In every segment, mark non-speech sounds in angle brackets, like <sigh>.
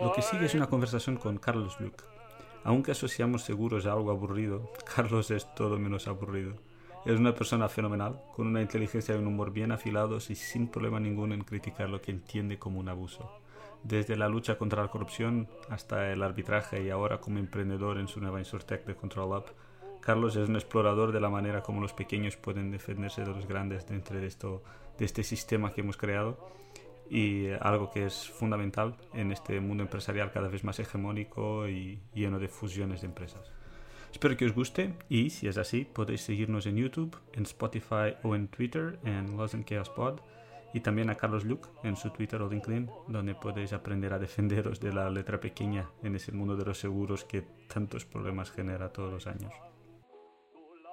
Lo que sigue es una conversación con Carlos Luke. Aunque asociamos seguros a algo aburrido, <laughs> Carlos es todo menos aburrido. Es una persona fenomenal, con una inteligencia y un humor bien afilados y sin problema ninguno en criticar lo que entiende como un abuso. Desde la lucha contra la corrupción hasta el arbitraje y ahora como emprendedor en su nueva Insurtech de Control Up, Carlos es un explorador de la manera como los pequeños pueden defenderse de los grandes dentro de, esto, de este sistema que hemos creado y algo que es fundamental en este mundo empresarial cada vez más hegemónico y lleno de fusiones de empresas. Espero que os guste y si es así podéis seguirnos en YouTube, en Spotify o en Twitter en Los Chaos Pod y también a Carlos Luke en su Twitter o LinkedIn donde podéis aprender a defenderos de la letra pequeña en ese mundo de los seguros que tantos problemas genera todos los años.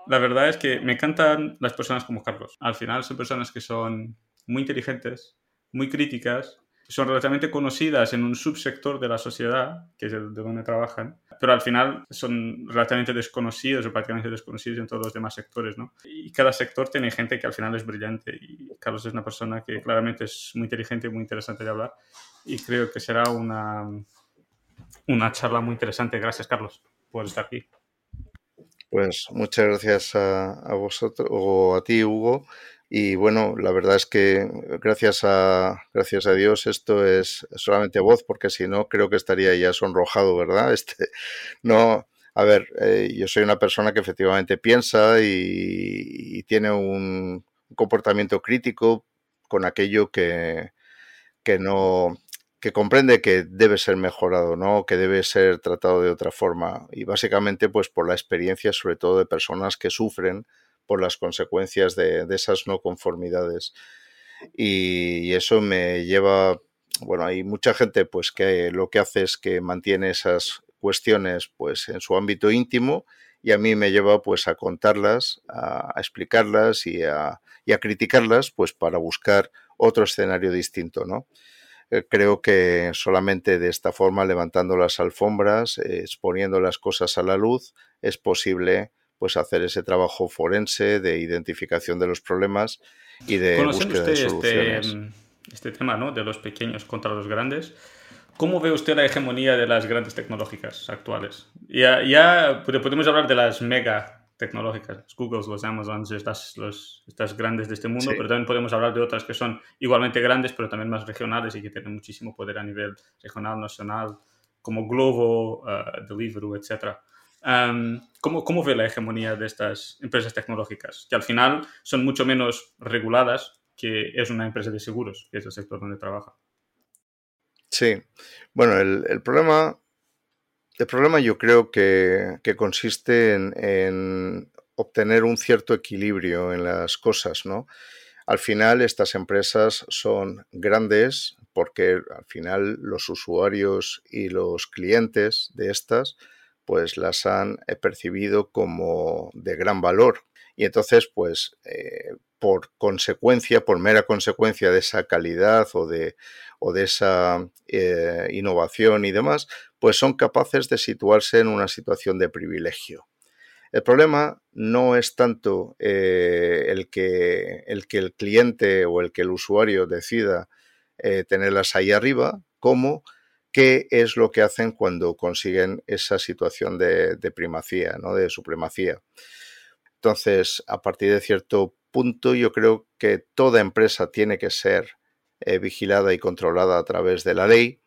La verdad es que me encantan las personas como Carlos. Al final son personas que son muy inteligentes, muy críticas, son relativamente conocidas en un subsector de la sociedad, que es de donde trabajan, pero al final son relativamente desconocidos o prácticamente desconocidos en todos los demás sectores, ¿no? Y cada sector tiene gente que al final es brillante y Carlos es una persona que claramente es muy inteligente y muy interesante de hablar y creo que será una, una charla muy interesante. Gracias, Carlos, por estar aquí. Pues muchas gracias a, vosotros o a ti, Hugo. Y bueno, la verdad es que gracias a, gracias a Dios esto es solamente voz, porque si no creo que estaría ya sonrojado, ¿verdad? <laughs> Este, no, a ver, eh, yo soy una persona que efectivamente piensa y, tiene un comportamiento crítico con aquello que, que no que comprende que debe ser mejorado, ¿no? Que debe ser tratado de otra forma. Y básicamente, pues por la experiencia, sobre todo de personas que sufren por las consecuencias de, esas no conformidades. Y, eso me lleva, bueno, hay mucha gente pues que lo que hace es que mantiene esas cuestiones pues en su ámbito íntimo y a mí me lleva pues a contarlas, a, explicarlas y a, y a, criticarlas pues para buscar otro escenario distinto, ¿no? Eh, creo que solamente de esta forma, levantando las alfombras, eh, exponiendo las cosas a la luz, es posible pues hacer ese trabajo forense de identificación de los problemas y de búsqueda de este, soluciones. Este, este tema ¿no? de los pequeños contra los grandes. ¿Cómo ve usted la hegemonía de las grandes tecnológicas actuales? Ya, ya podemos hablar de las mega tecnológicas, los Googles, los Amazons, estas, los, estas grandes de este mundo, pero también podemos hablar de otras que son igualmente grandes, pero también más regionales y que tienen muchísimo poder a nivel regional, nacional, como Glovo, uh, Deliveroo, etcétera. ¿Cómo, ¿Cómo ve la hegemonía de estas empresas tecnológicas? Que al final son mucho menos reguladas que es una empresa de seguros, que es el sector donde trabaja. Sí, bueno, el, el problema, el problema yo creo que, que consiste en, en, obtener un cierto equilibrio en las cosas, ¿no? Al final estas empresas son grandes porque al final los usuarios y los clientes de estas pues las han eh, percibido como de gran valor. Y entonces, pues, eh, por consecuencia, por mera consecuencia de esa calidad o de, o de esa eh, innovación y demás, pues son capaces de situarse en una situación de privilegio. El problema no es tanto el, que, el, que, el cliente o el que el usuario decida tenerlas ahí arriba, como qué es lo que hacen cuando consiguen esa situación de, primacía, ¿no? de supremacía. Entonces, a partir de cierto punto, yo creo que toda empresa tiene que ser eh, vigilada y controlada a través de la ley,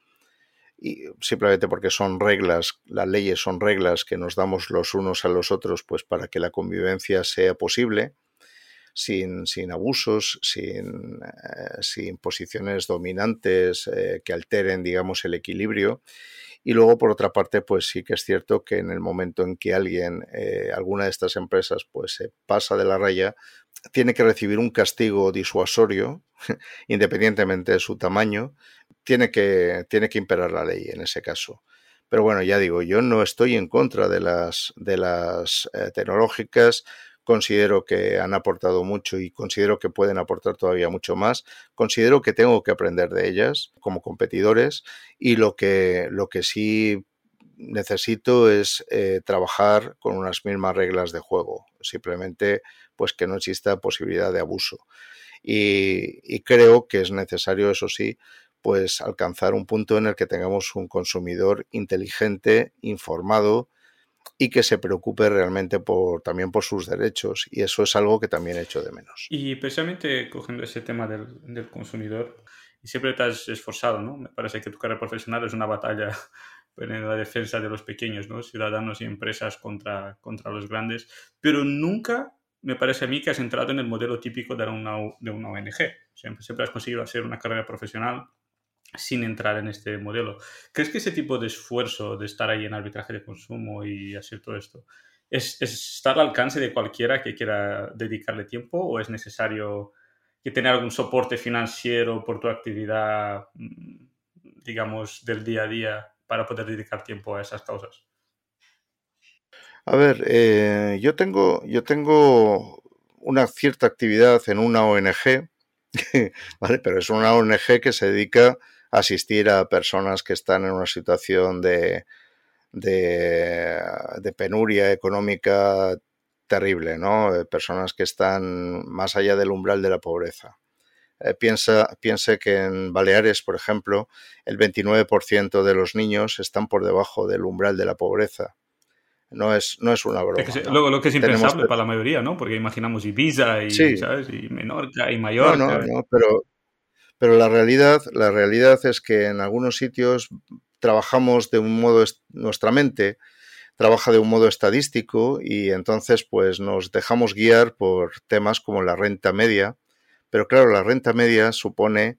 y simplemente porque son reglas, las leyes son reglas que nos damos los unos a los otros, pues para que la convivencia sea posible sin, abusos, sin, eh, posiciones dominantes eh, que alteren, digamos, el equilibrio. Y luego, por otra parte, pues sí que es cierto que en el momento en que alguien, eh, alguna de estas empresas, pues se pasa de la raya, tiene que recibir un castigo disuasorio, <laughs> independientemente de su tamaño, tiene que, tiene que imperar la ley en ese caso. Pero bueno, ya digo, yo no estoy en contra de las, de las tecnológicas, considero que han aportado mucho y considero que pueden aportar todavía mucho más. Considero que tengo que aprender de ellas como competidores y lo que, lo que sí necesito es eh, trabajar con unas mismas reglas de juego, simplemente pues que no exista posibilidad de abuso. Y, creo que es necesario, eso sí, pues alcanzar un punto en el que tengamos un consumidor inteligente, informado y que se preocupe realmente por, también por sus derechos. Y eso es algo que también echo de menos. Y precisamente cogiendo ese tema del, del consumidor, y siempre te has esforzado, ¿no? Me parece que tu carrera profesional es una batalla <laughs> en la defensa de los pequeños, ¿no? Ciudadanos y empresas contra, contra los grandes, pero nunca me parece a mí que has entrado en el modelo típico de una, de una ONG. Siempre, siempre has conseguido hacer una carrera profesional sin entrar en este modelo. ¿Crees que ese tipo de esfuerzo de estar ahí en arbitraje de consumo y hacer todo esto es, es estar al alcance de cualquiera que quiera dedicarle tiempo o es necesario que tener algún soporte financiero por tu actividad, mm, digamos, del día a día para poder dedicar tiempo a esas causas? A ver, eh, yo tengo, yo tengo una cierta actividad en una ONG, <laughs> ¿vale? Pero es una ONG que se dedica asistir a personas que están en una situación de, de, penuria económica terrible, ¿no? Eh, personas que están más allá del umbral de la pobreza. Eh, piensa, piense que en Baleares, por ejemplo, el 29% de los niños están por debajo del umbral de la pobreza no es, no es una broma. Lo, que es impensable para la mayoría, ¿no? Porque imaginamos Ibiza y, ¿sabes? y Menorca y Mallorca. No, no, no, pero, pero la realidad, la realidad es que en algunos sitios trabajamos de un modo, nuestra mente trabaja de un modo estadístico y entonces pues nos dejamos guiar por temas como la renta media. Pero claro, la renta media supone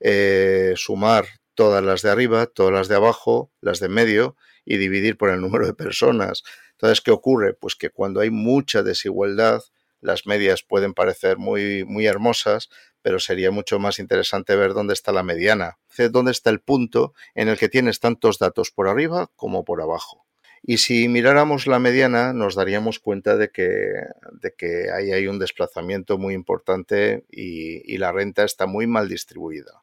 eh, sumar todas las de arriba, todas las de abajo, las de medio y dividir por el número de personas. Entonces, ¿qué ocurre? Pues que cuando hay mucha desigualdad, las medias pueden parecer muy, muy hermosas, pero sería mucho más interesante ver dónde está la mediana, dónde está el punto en el que tienes tantos datos por arriba como por abajo. Y si miráramos la mediana, nos daríamos cuenta de que, de que ahí hay un desplazamiento muy importante y la renta está muy mal distribuida.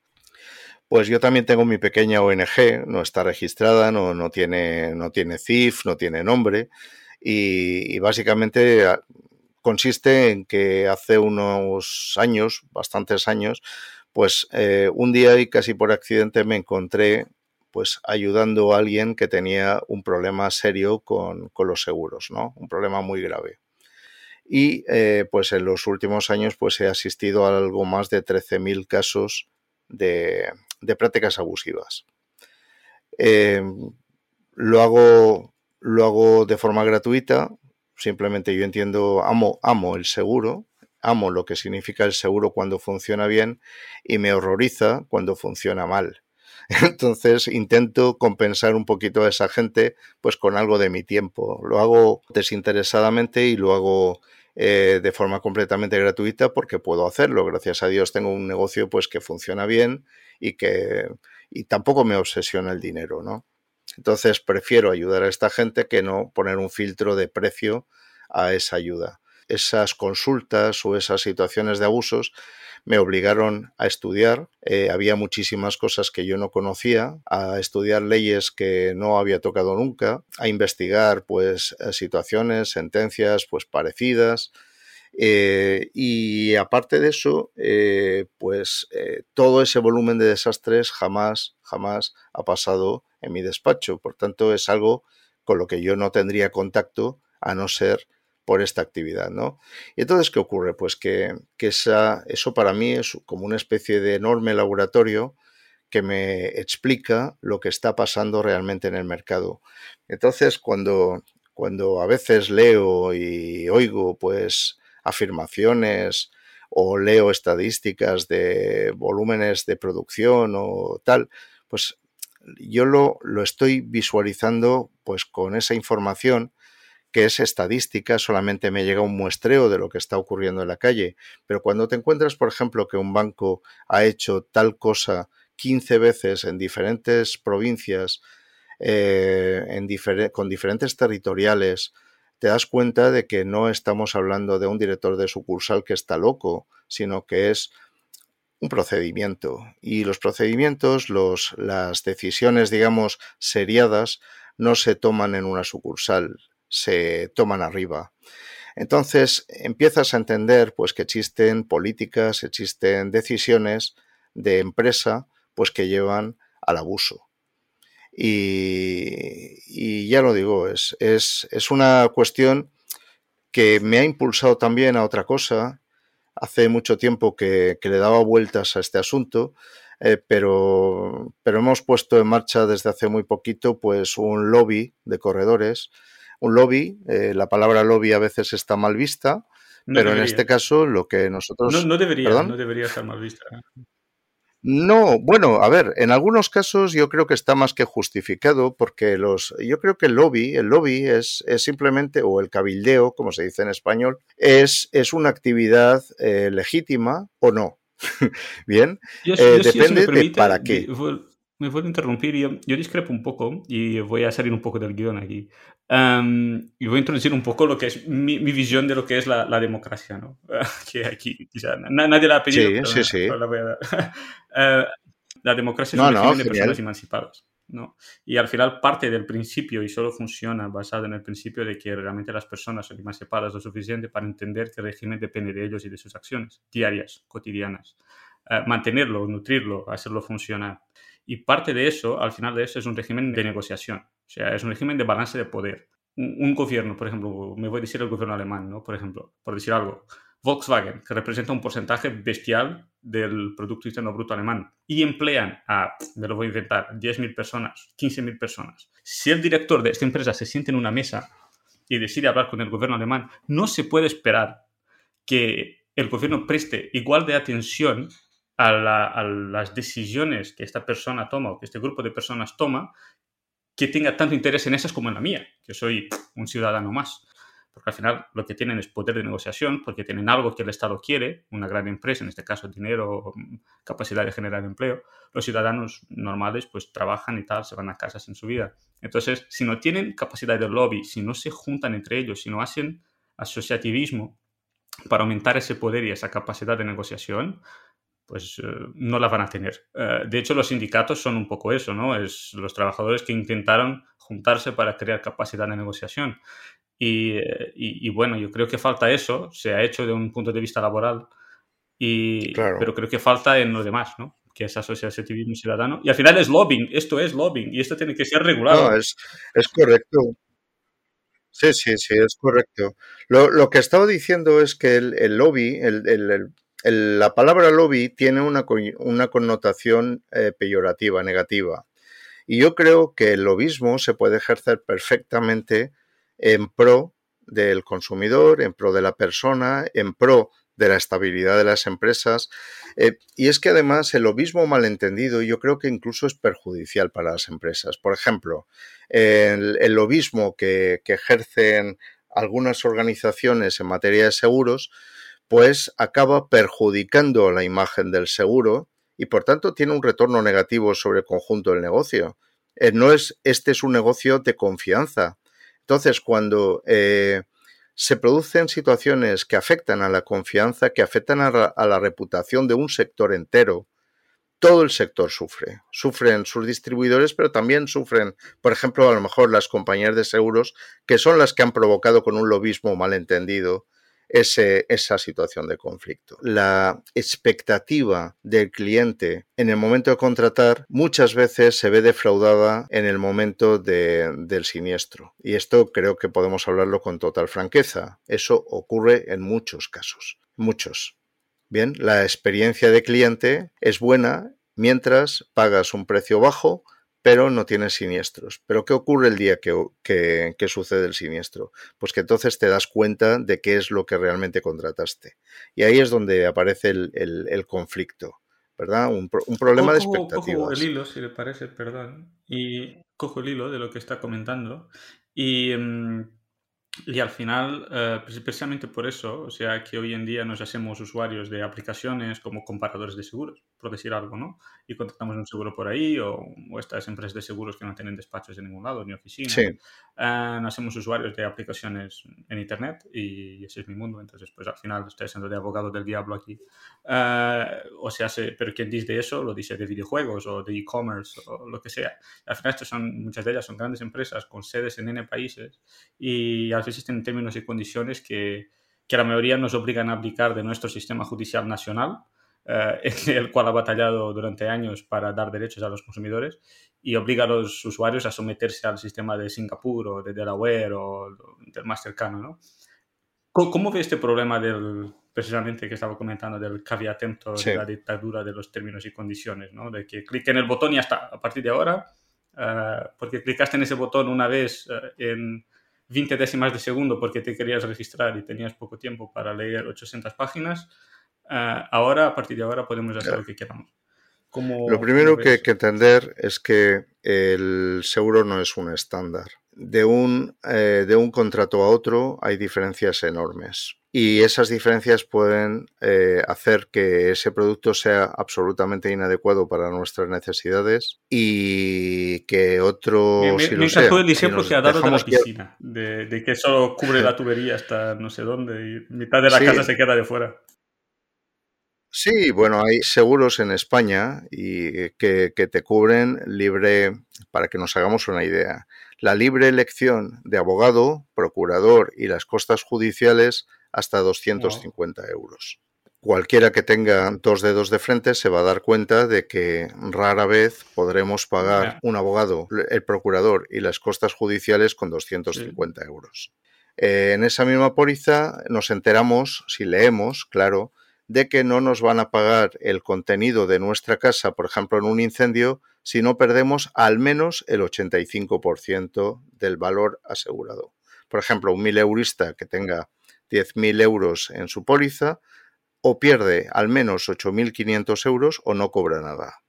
Pues yo también tengo mi pequeña ONG, no está registrada, no, no, tiene, no tiene CIF, no tiene nombre y, básicamente consiste en que hace unos años, bastantes años, pues eh, un día y casi por accidente me encontré pues ayudando a alguien que tenía un problema serio con, los seguros, ¿no? Un problema muy grave. Y eh, pues en los últimos años pues he asistido a algo más de 13.000 casos de, de prácticas abusivas. Eh, lo, hago, lo hago de forma gratuita, simplemente yo entiendo, amo, amo el seguro, amo lo que significa el seguro cuando funciona bien y me horroriza cuando funciona mal. <laughs> Entonces intento compensar un poquito a esa gente pues con algo de mi tiempo. Lo hago desinteresadamente y lo hago eh, de forma completamente gratuita porque puedo hacerlo. Gracias a Dios tengo un negocio pues que funciona bien y que y tampoco me obsesiona el dinero, ¿no? Entonces prefiero ayudar a esta gente que no poner un filtro de precio a esa ayuda. Esas consultas o esas situaciones de abusos me obligaron a estudiar. Eh, había muchísimas cosas que yo no conocía, a estudiar leyes que no había tocado nunca, a investigar pues eh, situaciones, sentencias pues parecidas. Eh, y aparte de eso, pues todo ese volumen de desastres jamás, jamás ha pasado en mi despacho. Por tanto, es algo con lo que yo no tendría contacto a no ser por esta actividad, ¿no? Y entonces, ¿qué ocurre? Pues que, esa, eso para mí es como una especie de enorme laboratorio que me explica lo que está pasando realmente en el mercado. Entonces, cuando, cuando a veces leo y oigo, pues, afirmaciones o leo estadísticas de volúmenes de producción o tal, pues yo lo, lo estoy visualizando pues con esa información que es estadística, solamente me llega un muestreo de lo que está ocurriendo en la calle. Pero cuando te encuentras, por ejemplo, que un banco ha hecho tal cosa 15 veces en diferentes provincias, eh, en con diferentes territoriales, te das cuenta de que no estamos hablando de un director de sucursal que está loco, sino que es un procedimiento. Y los procedimientos, las decisiones, digamos, seriadas, no se toman en una sucursal, se toman arriba. Entonces empiezas a entender pues que existen políticas, existen decisiones de empresa pues que llevan al abuso. Y, ya lo digo, es, es, es, una cuestión que me ha impulsado también a otra cosa. Hace mucho tiempo que, le daba vueltas a este asunto, eh, pero, pero hemos puesto en marcha desde hace muy poquito pues un lobby de corredores un lobby. Eh, la palabra lobby a veces está mal vista, pero en este caso lo que nosotros... No, debería, no debería estar mal vista. No, bueno, a ver, en algunos casos yo creo que está más que justificado porque los, yo creo que el lobby, el lobby es, es simplemente, o el cabildeo, como se dice en español, es, es una actividad eh, legítima o no. <laughs> Bien, eh, depende de para qué. Me puedo interrumpir, yo, yo discrepo un poco y voy a salir un poco del guion aquí. y voy a introducir un poco lo que es mi, mi visión de lo que es la, la democracia, ¿no? <laughs> que aquí quizá nadie la ha pedido, sí, sí, sí. la voy a dar. Uh, <laughs> la democracia es un régimen de personas emancipadas. ¿no? Y al final parte del principio y solo funciona basado en el principio de que realmente las personas son emancipadas lo suficiente para entender que el régimen depende de ellos y de sus acciones diarias, cotidianas. Uh, mantenerlo, nutrirlo, hacerlo funcionar. Y parte de eso, al final de eso, es un régimen de negociación. O sea, es un régimen de balance de poder. Un, gobierno, por ejemplo, me voy a decir el gobierno alemán, ¿no? Por ejemplo, por decir algo. Volkswagen, que representa un porcentaje bestial del Producto Interno Bruto alemán, y emplean a, me lo voy a inventar, 10.000 personas, 15.000 personas. Si el director de esta empresa se siente en una mesa y decide hablar con el gobierno alemán, no se puede esperar que el gobierno preste igual de atención a, las decisiones que esta persona toma o que este grupo de personas toma, que tenga tanto interés en esas como en la mía, que soy un ciudadano más. Porque al final lo que tienen es poder de negociación, porque tienen algo que el Estado quiere, una gran empresa, en este caso dinero, capacidad de generar empleo. Los ciudadanos normales pues trabajan y tal, se van a casas en su vida. Entonces, si no tienen capacidad de lobby, si no se juntan entre ellos, si no hacen asociativismo para aumentar ese poder y esa capacidad de negociación, pues eh, no la van a tener. Eh, de hecho, los sindicatos son un poco eso, ¿no? Es los trabajadores que intentaron juntarse para crear capacidad de negociación. Y, eh, bueno, yo creo que falta eso, se ha hecho de un punto de vista laboral, y, pero creo que falta en lo demás, ¿no? Que es asociativismo ciudadano. Y al final es lobbying, esto es lobbying, y esto tiene que ser regulado. No, es, es correcto. Sí, sí, sí, es correcto. Lo, lo, que estaba diciendo es que el, el lobby, el, el, la palabra lobby tiene una, connotación eh, peyorativa, negativa. Y yo creo que el lobismo se puede ejercer perfectamente en pro del consumidor, en pro de la persona, en pro de la estabilidad de las empresas. Eh, y es que además el lobismo malentendido yo creo que incluso es perjudicial para las empresas. Por ejemplo, el, lobismo que ejercen algunas organizaciones en materia de seguros, pues acaba perjudicando la imagen del seguro y por tanto tiene un retorno negativo sobre el conjunto del negocio. Eh, no es, este es un negocio de confianza. Entonces, cuando eh, se producen situaciones que afectan a la confianza, que afectan a, a la reputación de un sector entero, todo el sector sufre. Sufren sus distribuidores, pero también sufren, por ejemplo, a lo mejor las compañías de seguros, que son las que han provocado con un lobismo malentendido esa situación de conflicto. La expectativa del cliente en el momento de contratar muchas veces se ve defraudada en el momento del siniestro. Y esto creo que podemos hablarlo con total franqueza. Eso ocurre en muchos casos. Muchos. Bien, la experiencia de cliente es buena mientras pagas un precio bajo pero no tienes siniestros. ¿Pero qué ocurre el día que, sucede el siniestro? Pues que entonces te das cuenta de qué es lo que realmente contrataste. Y ahí es donde aparece el, conflicto, ¿verdad? Un, problema de expectativas. Cojo el hilo, si le parece, perdón, y cojo el hilo de lo que está comentando. Y em, Y al final, eh, precisamente por eso, o sea, que hoy en día nos hacemos usuarios de aplicaciones como comparadores de seguros, por decir algo, ¿no? Y contratamos un seguro por ahí o, estas empresas de seguros que no tienen despachos en ningún lado ni oficina. Sí. Eh, nos hacemos usuarios de aplicaciones en Internet y ese es mi mundo. Entonces, pues al final estoy siendo de abogado del diablo aquí. Eh, o sea, pero quien dice eso lo dice de videojuegos o de e-commerce o lo que sea. Al final, estas son, muchas de ellas son grandes empresas con sedes en N países y al existen términos y condiciones que, que la mayoría nos obligan a aplicar de nuestro sistema judicial nacional, <laughs> el cual ha batallado durante años para dar derechos a los consumidores y obliga a los usuarios a someterse al sistema de Singapur o de Delaware o del más cercano. ¿no? ¿Cómo, ve este problema del, precisamente que estaba comentando del caveat emptor, de la dictadura de los términos y condiciones, ¿no? de que clique en el botón y ya está, a partir de ahora, eh, porque clicaste en ese botón una vez eh, en 20 décimas de segundo porque te querías registrar y tenías poco tiempo para leer 800 páginas, eh, ahora, a partir de ahora, podemos hacer lo que queramos. lo primero que hay que entender es que el seguro no es un estándar. De un, eh, de un contrato a otro hay diferencias enormes y esas diferencias pueden eh, hacer que ese producto sea absolutamente inadecuado para nuestras necesidades y que otro... Me, si me encantó el ejemplo que ha dado de la piscina, de, que eso cubre la tubería hasta no sé dónde y mitad de la casa se queda de fuera. Sí, bueno, hay seguros en España y que, que te cubren libre, para que nos hagamos una idea, la libre elección de abogado, procurador y las costas judiciales hasta 250 euros. Cualquiera que tenga dos dedos de frente se va a dar cuenta de que rara vez podremos pagar un abogado, el procurador y las costas judiciales con 250 euros. Eh, en esa misma póliza nos enteramos, si leemos, claro, de que no nos van a pagar el contenido de nuestra casa, por ejemplo, en un incendio, si no perdemos al menos el 85% del valor asegurado. Por ejemplo, un mil eurista que tenga 10.000 euros en su póliza, o pierde al menos 8.500 euros o no cobra nada.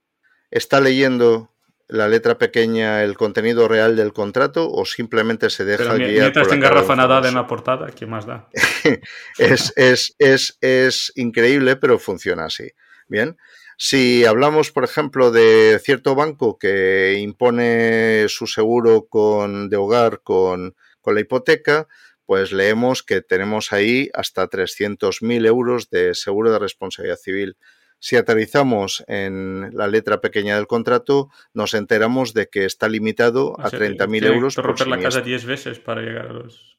¿Está leyendo la letra pequeña el contenido real del contrato o simplemente se deja Pero guiar mientras tenga Rafa Nadal en la portada, ¿qué más da? <laughs> es, es, es, es increíble, pero funciona así. Bien. Si hablamos, por ejemplo, de cierto banco que impone su seguro con, de hogar con, con la hipoteca, pues leemos que tenemos ahí hasta 300.000 euros de seguro de responsabilidad civil. Si aterrizamos en la letra pequeña del contrato, nos enteramos de que está limitado a 30.000 euros. Que romper la casa 10 veces para llegar a los.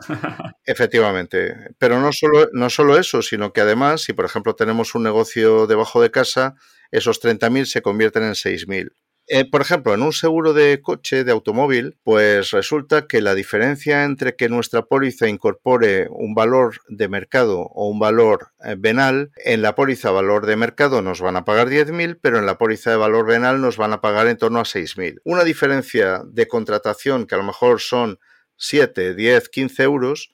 <laughs> Efectivamente, pero no solo, no solo eso, sino que además, si por ejemplo tenemos un negocio debajo de casa, esos 30.000 se convierten en 6.000. Eh, por ejemplo, en un seguro de coche, de automóvil, pues resulta que la diferencia entre que nuestra póliza incorpore un valor de mercado o un valor eh, venal, en la póliza valor de mercado nos van a pagar 10.000, pero en la póliza de valor venal nos van a pagar en torno a 6.000. Una diferencia de contratación que a lo mejor son 7, 10, 15 euros,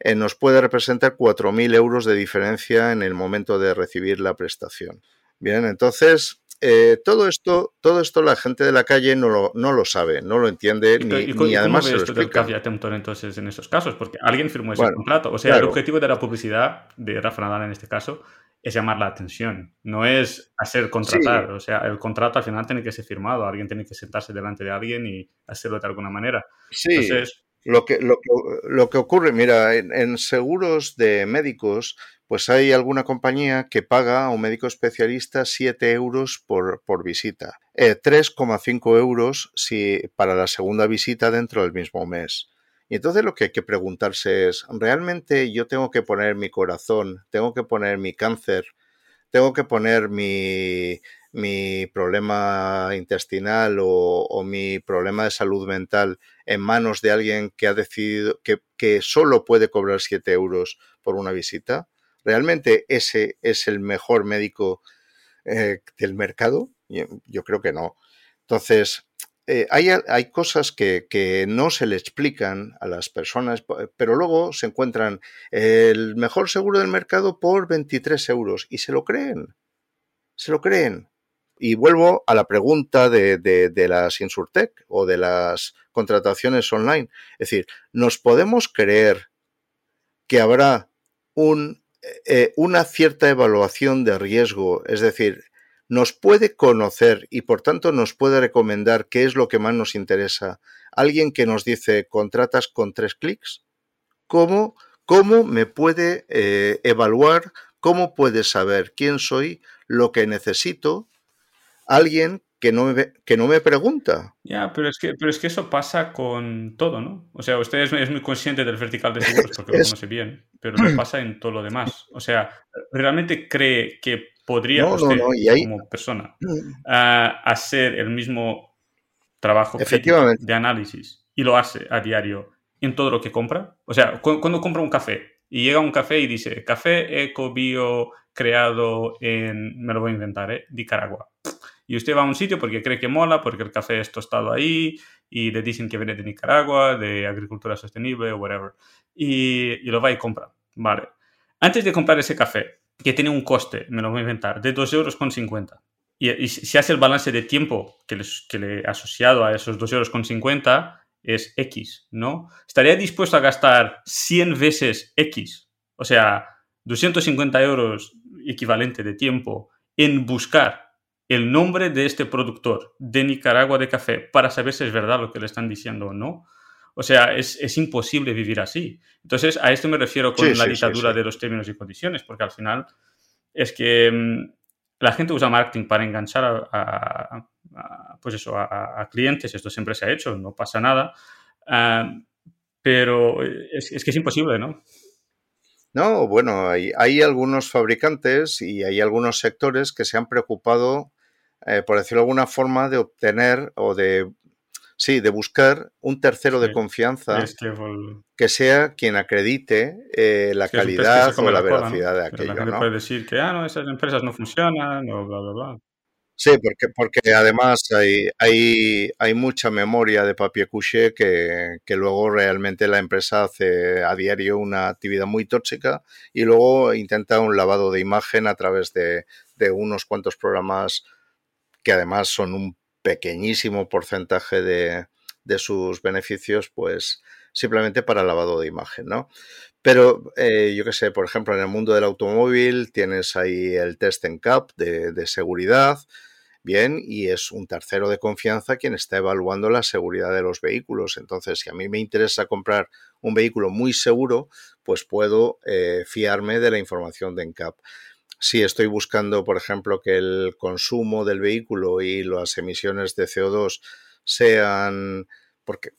eh, nos puede representar 4.000 euros de diferencia en el momento de recibir la prestación. Bien, entonces eh, todo esto, todo esto la gente de la calle no lo, no lo sabe, no lo entiende, ni, ni además se lo explica. entonces en esos casos? Porque alguien firmó ese contrato. O sea, el objetivo de la publicidad, de Rafa Nadal en este caso, es llamar la atención, no es hacer contratar. O sea, el contrato al final tiene que ser firmado, alguien tiene que sentarse delante de alguien y hacerlo de alguna manera. Sí. Entonces, lo que, lo, lo que ocurre, mira, en, seguros de médicos pues hay alguna compañía que paga a un médico especialista 7 euros por, por visita, 3,5 eh, euros si, para la segunda visita dentro del mismo mes. Y entonces lo que hay que preguntarse es, ¿realmente yo tengo que poner mi corazón, tengo que poner mi cáncer, tengo que poner mi, mi problema intestinal o, o, mi problema de salud mental en manos de alguien que ha decidido que, que solo puede cobrar 7 euros por una visita? ¿Realmente ese es el mejor médico eh, del mercado? Yo, creo que no. Entonces, eh, hay, hay, cosas que, que, no se le explican a las personas, pero luego se encuentran el mejor seguro del mercado por 23 euros y se lo creen. Se lo creen. Y vuelvo a la pregunta de, de, las Insurtech o de las contrataciones online. Es decir, ¿nos podemos creer que habrá un, eh, una cierta evaluación de riesgo? Es decir, nos puede conocer y por tanto nos puede recomendar qué es lo que más nos interesa. Alguien que nos dice contratas con tres clics. ¿Cómo, cómo me puede eh, evaluar? ¿Cómo puede saber quién soy, lo que necesito? Alguien que no me, que no me pregunta. Ya, pero es que, pero es que eso pasa con todo, ¿no? O sea, usted es, muy consciente del vertical de seguros porque lo <laughs> conoce bien, pero lo pasa en todo lo demás. O sea, ¿realmente cree que podría usted, como persona, mm. hacer el mismo trabajo de análisis y lo hace a diario en todo lo que compra? O sea, cuando compra un café y llega un café y dice, café eco bio creado en, me lo voy a inventar, ¿eh? Nicaragua y usted va a un sitio porque cree que mola, porque el café es tostado ahí y le dicen que viene de Nicaragua, de agricultura sostenible o whatever. Y, lo va y compra. Vale. Antes de comprar ese café, que tiene un coste, me lo voy a inventar, de 2,50 euros 50. Y, si hace el balance de tiempo que que le he asociado a esos 2,50 euros con 50, es X, ¿no? Estaría dispuesto a gastar 100 veces X, o sea, 250 euros equivalente de tiempo en buscar el nombre de este productor de Nicaragua de café para saber si es verdad lo que le están diciendo o no. O sea, es, imposible vivir así. Entonces, a esto me refiero con la dictadura de los términos y condiciones, porque al final es que mm, la gente usa marketing para enganchar a, pues eso, a, clientes. Esto siempre se ha hecho, no pasa nada. Ah, pero es, que es imposible, ¿no? No, bueno, hay, hay, algunos fabricantes y hay algunos sectores que se han preocupado eh, por decirlo de alguna forma, de obtener o de, sí, de buscar un tercero de confianza que, sea quien acredite eh, la calidad o la, veracidad de aquello. La ¿no? puede decir que, ah, no, esas empresas no funcionan, o bla, bla, bla. Sí, porque, porque además hay, hay, hay mucha memoria de papier couché que, que, luego realmente la empresa hace a diario una actividad muy tóxica y luego intenta un lavado de imagen a través de, de unos cuantos programas que además son un pequeñísimo porcentaje de, sus beneficios, pues simplemente para lavado de imagen, ¿no? Pero eh, yo qué sé, por ejemplo, en el mundo del automóvil tienes ahí el test en CAP de, de, seguridad, bien, y es un tercero de confianza quien está evaluando la seguridad de los vehículos. Entonces, si a mí me interesa comprar un vehículo muy seguro, pues puedo eh, fiarme de la información de NCAP si estoy buscando, por ejemplo, que el consumo del vehículo y las emisiones de CO2 sean, porque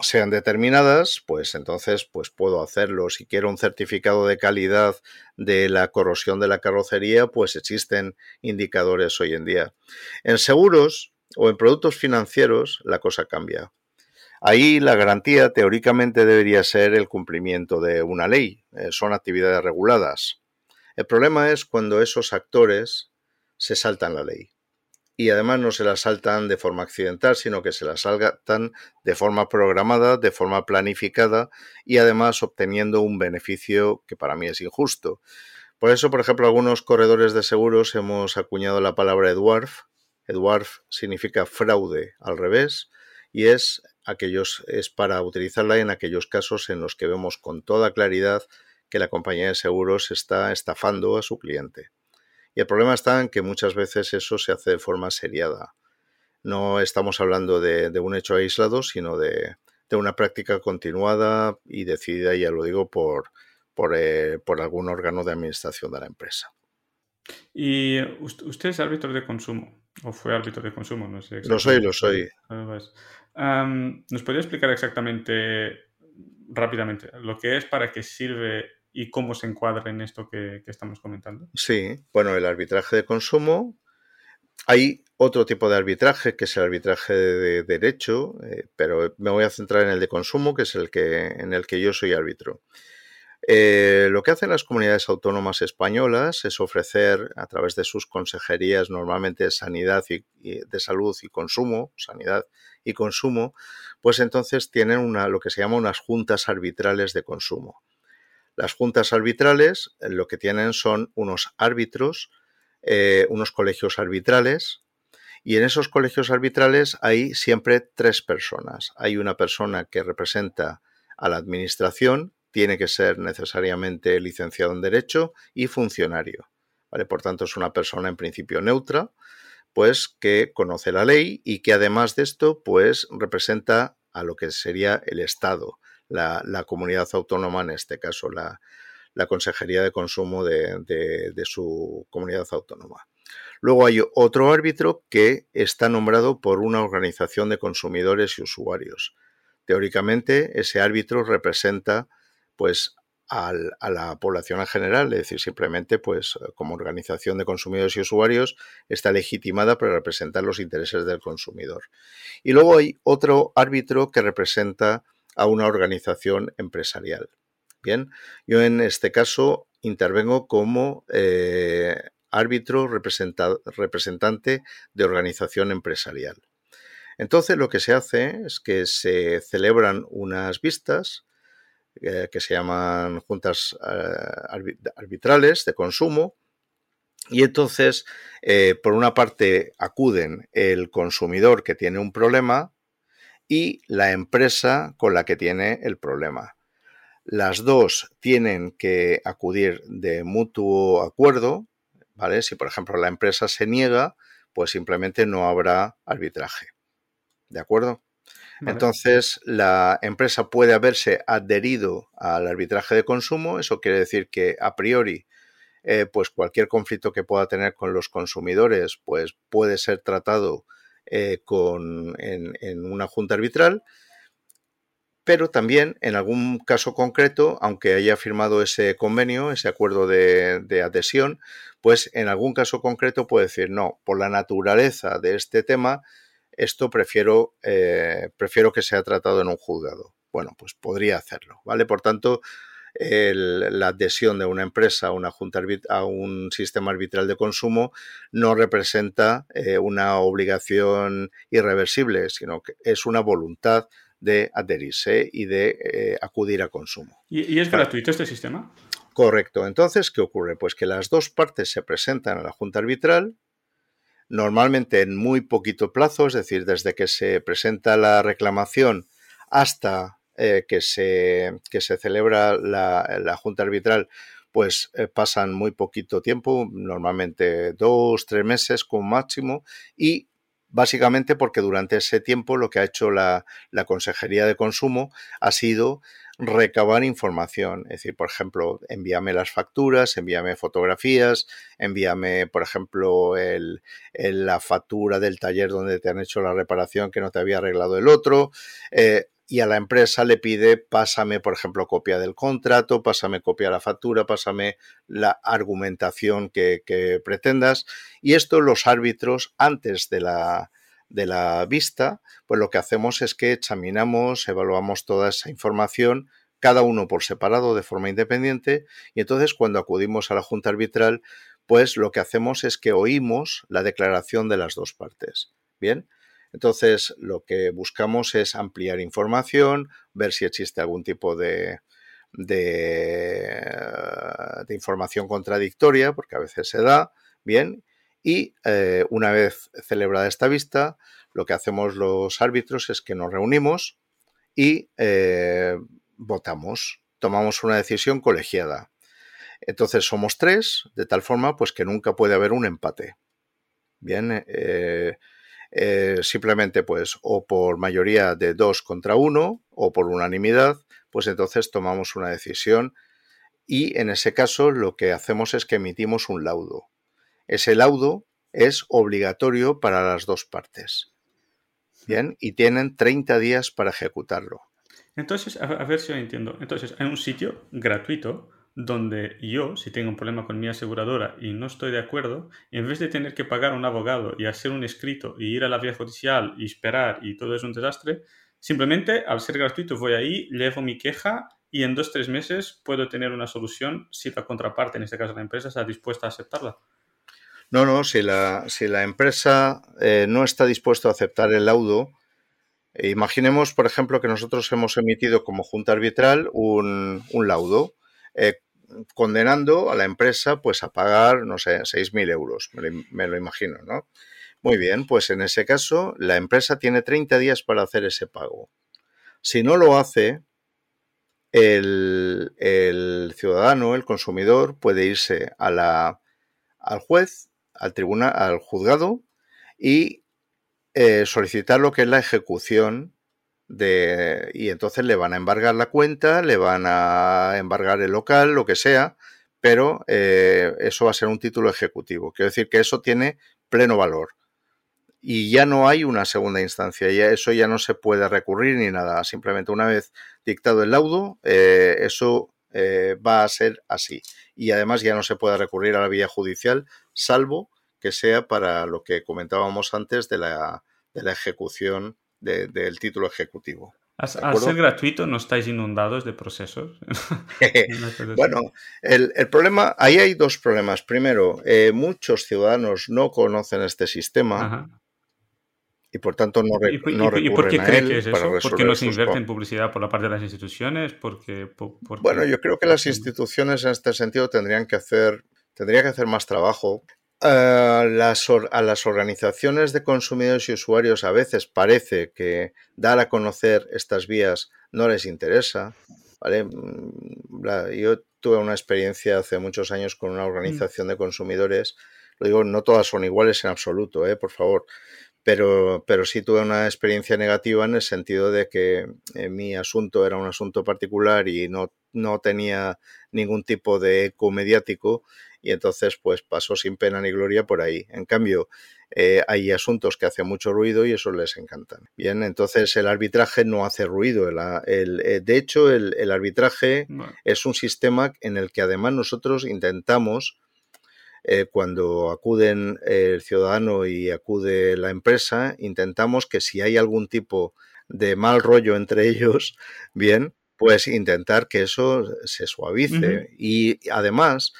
sean determinadas, pues entonces pues puedo hacerlo. Si quiero un certificado de calidad de la corrosión de la carrocería, pues existen indicadores hoy en día. En seguros o en productos financieros la cosa cambia. Ahí la garantía teóricamente debería ser el cumplimiento de una ley. Eh, son actividades reguladas. El problema es cuando esos actores se saltan la ley. Y además no se la saltan de forma accidental, sino que se la saltan de forma programada, de forma planificada y además obteniendo un beneficio que para mí es injusto. Por eso, por ejemplo, algunos corredores de seguros hemos acuñado la palabra Edwarf. Edwarf significa fraude al revés y es aquellos es para utilizarla en aquellos casos en los que vemos con toda claridad que la compañía de seguros está estafando a su cliente. Y el problema está en que muchas veces eso se hace de forma seriada. No estamos hablando de, un hecho aislado, sino de, una práctica continuada y decidida, ya lo digo, por, eh, por, algún órgano de administración de la empresa. ¿Y usted es árbitro de consumo? ¿O fue árbitro de consumo? No sé lo soy, lo soy. ¿Nos podría explicar exactamente, rápidamente, lo que es, para qué sirve y cómo se encuadra en esto que, estamos comentando. Sí, bueno, el arbitraje de consumo. Hay otro tipo de arbitraje, que es el arbitraje de derecho, eh, pero me voy a centrar en el de consumo, que es el que, en el que yo soy árbitro. Eh, lo que hacen las comunidades autónomas españolas es ofrecer a través de sus consejerías, normalmente sanidad y, de salud y consumo, sanidad y consumo, pues entonces tienen una, lo que se llama unas juntas arbitrales de consumo. Las juntas arbitrales eh, lo que tienen son unos árbitros, eh, unos colegios arbitrales, Y en esos colegios arbitrales hay siempre tres personas. Hay una persona que representa a la administración, tiene que ser necesariamente licenciado en Derecho y funcionario. ¿vale? Por tanto, es una persona en principio neutra, pues que conoce la ley y que además de esto, pues representa a lo que sería el Estado, la, comunidad autónoma, en este caso la, Consejería de Consumo de, su comunidad autónoma. Luego hay otro árbitro que está nombrado por una organización de consumidores y usuarios. Teóricamente, ese árbitro representa pues a la población en general, es decir, simplemente pues como organización de consumidores y usuarios está legitimada para representar los intereses del consumidor. Y luego hay otro árbitro que representa a una organización empresarial. Bien, yo en este caso intervengo como eh, árbitro representante de organización empresarial. Entonces lo que se hace es que se celebran unas vistas eh, que se llaman juntas eh, arbitrales de consumo y entonces por una parte acuden el consumidor que tiene un problema y la empresa con la que tiene el problema. Las dos tienen que acudir de mutuo acuerdo, ¿vale? Si por ejemplo la empresa se niega, pues simplemente no habrá arbitraje. ¿De acuerdo? Entonces, la empresa puede haberse adherido al arbitraje de consumo, eso quiere decir que a priori, eh, pues cualquier conflicto que pueda tener con los consumidores, pues puede ser tratado eh, con, en, una junta arbitral, pero también en algún caso concreto, aunque haya firmado ese convenio, ese acuerdo de, adhesión, pues en algún caso concreto puede decir, no, por la naturaleza de este tema, esto prefiero, eh, prefiero que sea tratado en un juzgado. Bueno, pues podría hacerlo, ¿vale? Por tanto, la adhesión de una empresa a, una junta a un sistema arbitral de consumo no representa eh, una obligación irreversible, sino que es una voluntad de adherirse y de eh, acudir a consumo. ¿Y, es gratuito este sistema? Correcto. Entonces, ¿qué ocurre? Pues que las dos partes se presentan a la junta arbitral, normalmente en muy poquito plazo, es decir, desde que se presenta la reclamación hasta eh, que, se, que se celebra la, Junta Arbitral, pues eh, pasan muy poquito tiempo, normalmente dos, tres meses como máximo, y básicamente porque durante ese tiempo lo que ha hecho la, la Consejería de Consumo ha sido recabar información. Es decir, por ejemplo, envíame las facturas, envíame fotografías, envíame, por ejemplo, el, la factura del taller donde te han hecho la reparación que no te había arreglado el otro. Eh, y a la empresa le pide pásame, por ejemplo, copia del contrato, pásame copia de la factura, pásame la argumentación que, pretendas. Y esto los árbitros, antes de la, de la vista, pues lo que hacemos es que examinamos, evaluamos toda esa información, cada uno por separado, de forma independiente, y entonces cuando acudimos a la Junta Arbitral, pues lo que hacemos es que oímos la declaración de las dos partes. Bien, entonces, lo que buscamos es ampliar información, ver si existe algún tipo de, de, información contradictoria, porque a veces se da, bien, y eh, una vez celebrada esta vista, lo que hacemos los árbitros es que nos reunimos y eh, votamos, tomamos una decisión colegiada. Entonces somos tres, de tal forma pues que nunca puede haber un empate. Bien, eh, eh, simplemente pues o por mayoría de dos contra uno o por unanimidad, pues entonces tomamos una decisión y en ese caso lo que hacemos es que emitimos un laudo. Ese laudo es obligatorio para las dos partes. Bien, y tienen 30 días para ejecutarlo. Entonces, a ver si yo entiendo. Entonces, hay un sitio gratuito donde yo, si tengo un problema con mi aseguradora y no estoy de acuerdo, en vez de tener que pagar a un abogado y hacer un escrito y ir a la vía judicial y esperar y todo es un desastre, simplemente al ser gratuito voy ahí, llevo mi queja y en dos o tres meses puedo tener una solución si la contraparte, en este caso la empresa, está dispuesta a aceptarla. No, no, si la, si la empresa eh, no está dispuesta a aceptar el laudo, imaginemos, por ejemplo, que nosotros hemos emitido como junta arbitral un, un laudo eh, condenando a la empresa pues a pagar, no sé, 6.000 euros, me lo, imagino, ¿no? Muy bien, pues en ese caso la empresa tiene 30 días para hacer ese pago. Si no lo hace, el, ciudadano, el consumidor, puede irse al juez, al tribunal, al juzgado y eh, solicitar lo que es la ejecución de, y entonces le van a embargar la cuenta, le van a embargar el local, lo que sea, pero eh, eso va a ser un título ejecutivo. Quiero decir que eso tiene pleno valor. Y ya no hay una segunda instancia, ya eso ya no se puede recurrir ni nada. Simplemente una vez dictado el laudo, eh, eso eh, va a ser así. Y además ya no se puede recurrir a la vía judicial, salvo que sea para lo que comentábamos antes de la, de la ejecución del título ejecutivo. Al ser gratuito, ¿no estáis inundados de procesos? <laughs> bueno, el, problema, ahí hay dos problemas. Primero, eh, muchos ciudadanos no conocen este sistema y por tanto no, re, ¿Y, por qué cree que es eso? ¿Por qué no se invierte en publicidad por la parte de las instituciones? Porque, Bueno, yo creo que las instituciones en este sentido tendrían que hacer, tendría que hacer más trabajo. A las, a las organizaciones de consumidores y usuarios a veces parece que dar a conocer estas vías no les interesa. ¿vale? Mm, yo tuve una experiencia hace muchos años con una mm. organización de consumidores. Lo digo, no todas son iguales en absoluto, ¿eh? por favor pero, pero sí tuve una experiencia negativa en el sentido de que eh, mi asunto era un asunto particular y no, no tenía ningún tipo de eco mediático y entonces pues pasó sin pena ni gloria por ahí. En cambio, eh, hay asuntos que hacen mucho ruido y eso les encantan. Bien, entonces el arbitraje no hace ruido. El, eh, de hecho, el, arbitraje es un sistema en el que además nosotros intentamos eh, cuando acuden el ciudadano y acude la empresa, intentamos que si hay algún tipo de mal rollo entre ellos, bien, pues intentar que eso se suavice. Y además,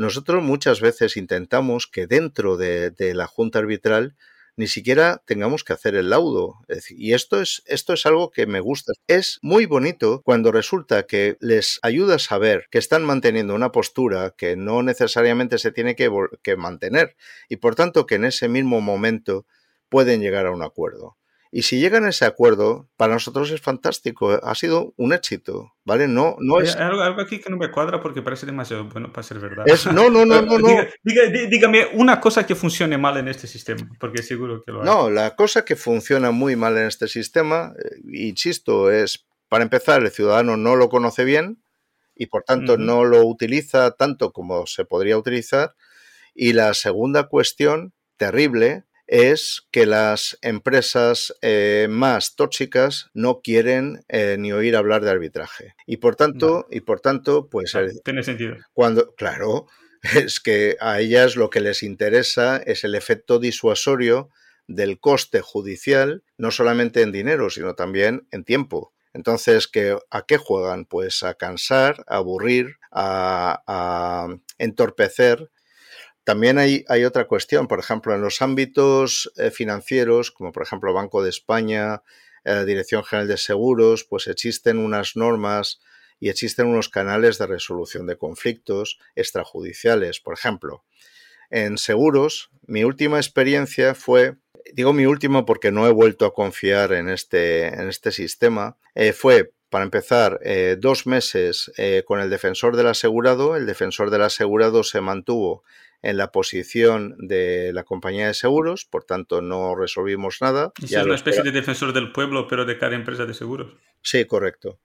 nosotros muchas veces intentamos que dentro de la Junta Arbitral ni siquiera tengamos que hacer el laudo. y esto es, esto es algo que me gusta. Es muy bonito cuando resulta que les ayuda a saber que están manteniendo una postura que no necesariamente se tiene que, que mantener y por tanto que en ese mismo momento pueden llegar a un acuerdo. Y si llegan a ese acuerdo, para nosotros es fantástico, ha sido un éxito, ¿vale? No, no es... Algo, algo aquí que no me cuadra porque parece demasiado bueno para ser verdad. no, no, no, no. <laughs> no. dígame una cosa que funcione mal en este sistema, porque seguro que lo hay. No, la cosa que funciona muy mal en este sistema, eh, insisto, es, para empezar, el ciudadano no lo conoce bien y por tanto no lo utiliza tanto como se podría utilizar. Y la segunda cuestión, terrible, es que las empresas eh, más tóxicas no quieren eh, ni oír hablar de arbitraje. Y por tanto, y por tanto, pues. tiene sentido. Cuando, claro, <laughs> es que a ellas lo que les interesa es el efecto disuasorio del coste judicial, no solamente en dinero, sino también en tiempo. Entonces, ¿a qué juegan? Pues a cansar, a aburrir, a entorpecer también hay, otra cuestión, por ejemplo, en los ámbitos eh, financieros, como por ejemplo Banco de España, eh, Dirección General de Seguros, pues existen unas normas y existen unos canales de resolución de conflictos extrajudiciales. Por ejemplo, en seguros, mi última experiencia fue, digo mi última porque no he vuelto a confiar en este, en este sistema, eh, fue para empezar, dos meses con el defensor del asegurado. El defensor del asegurado se mantuvo en la posición de la compañía de seguros, por tanto no resolvimos nada. es una especie de defensor del pueblo, pero de cada empresa de seguros. Sí, correcto.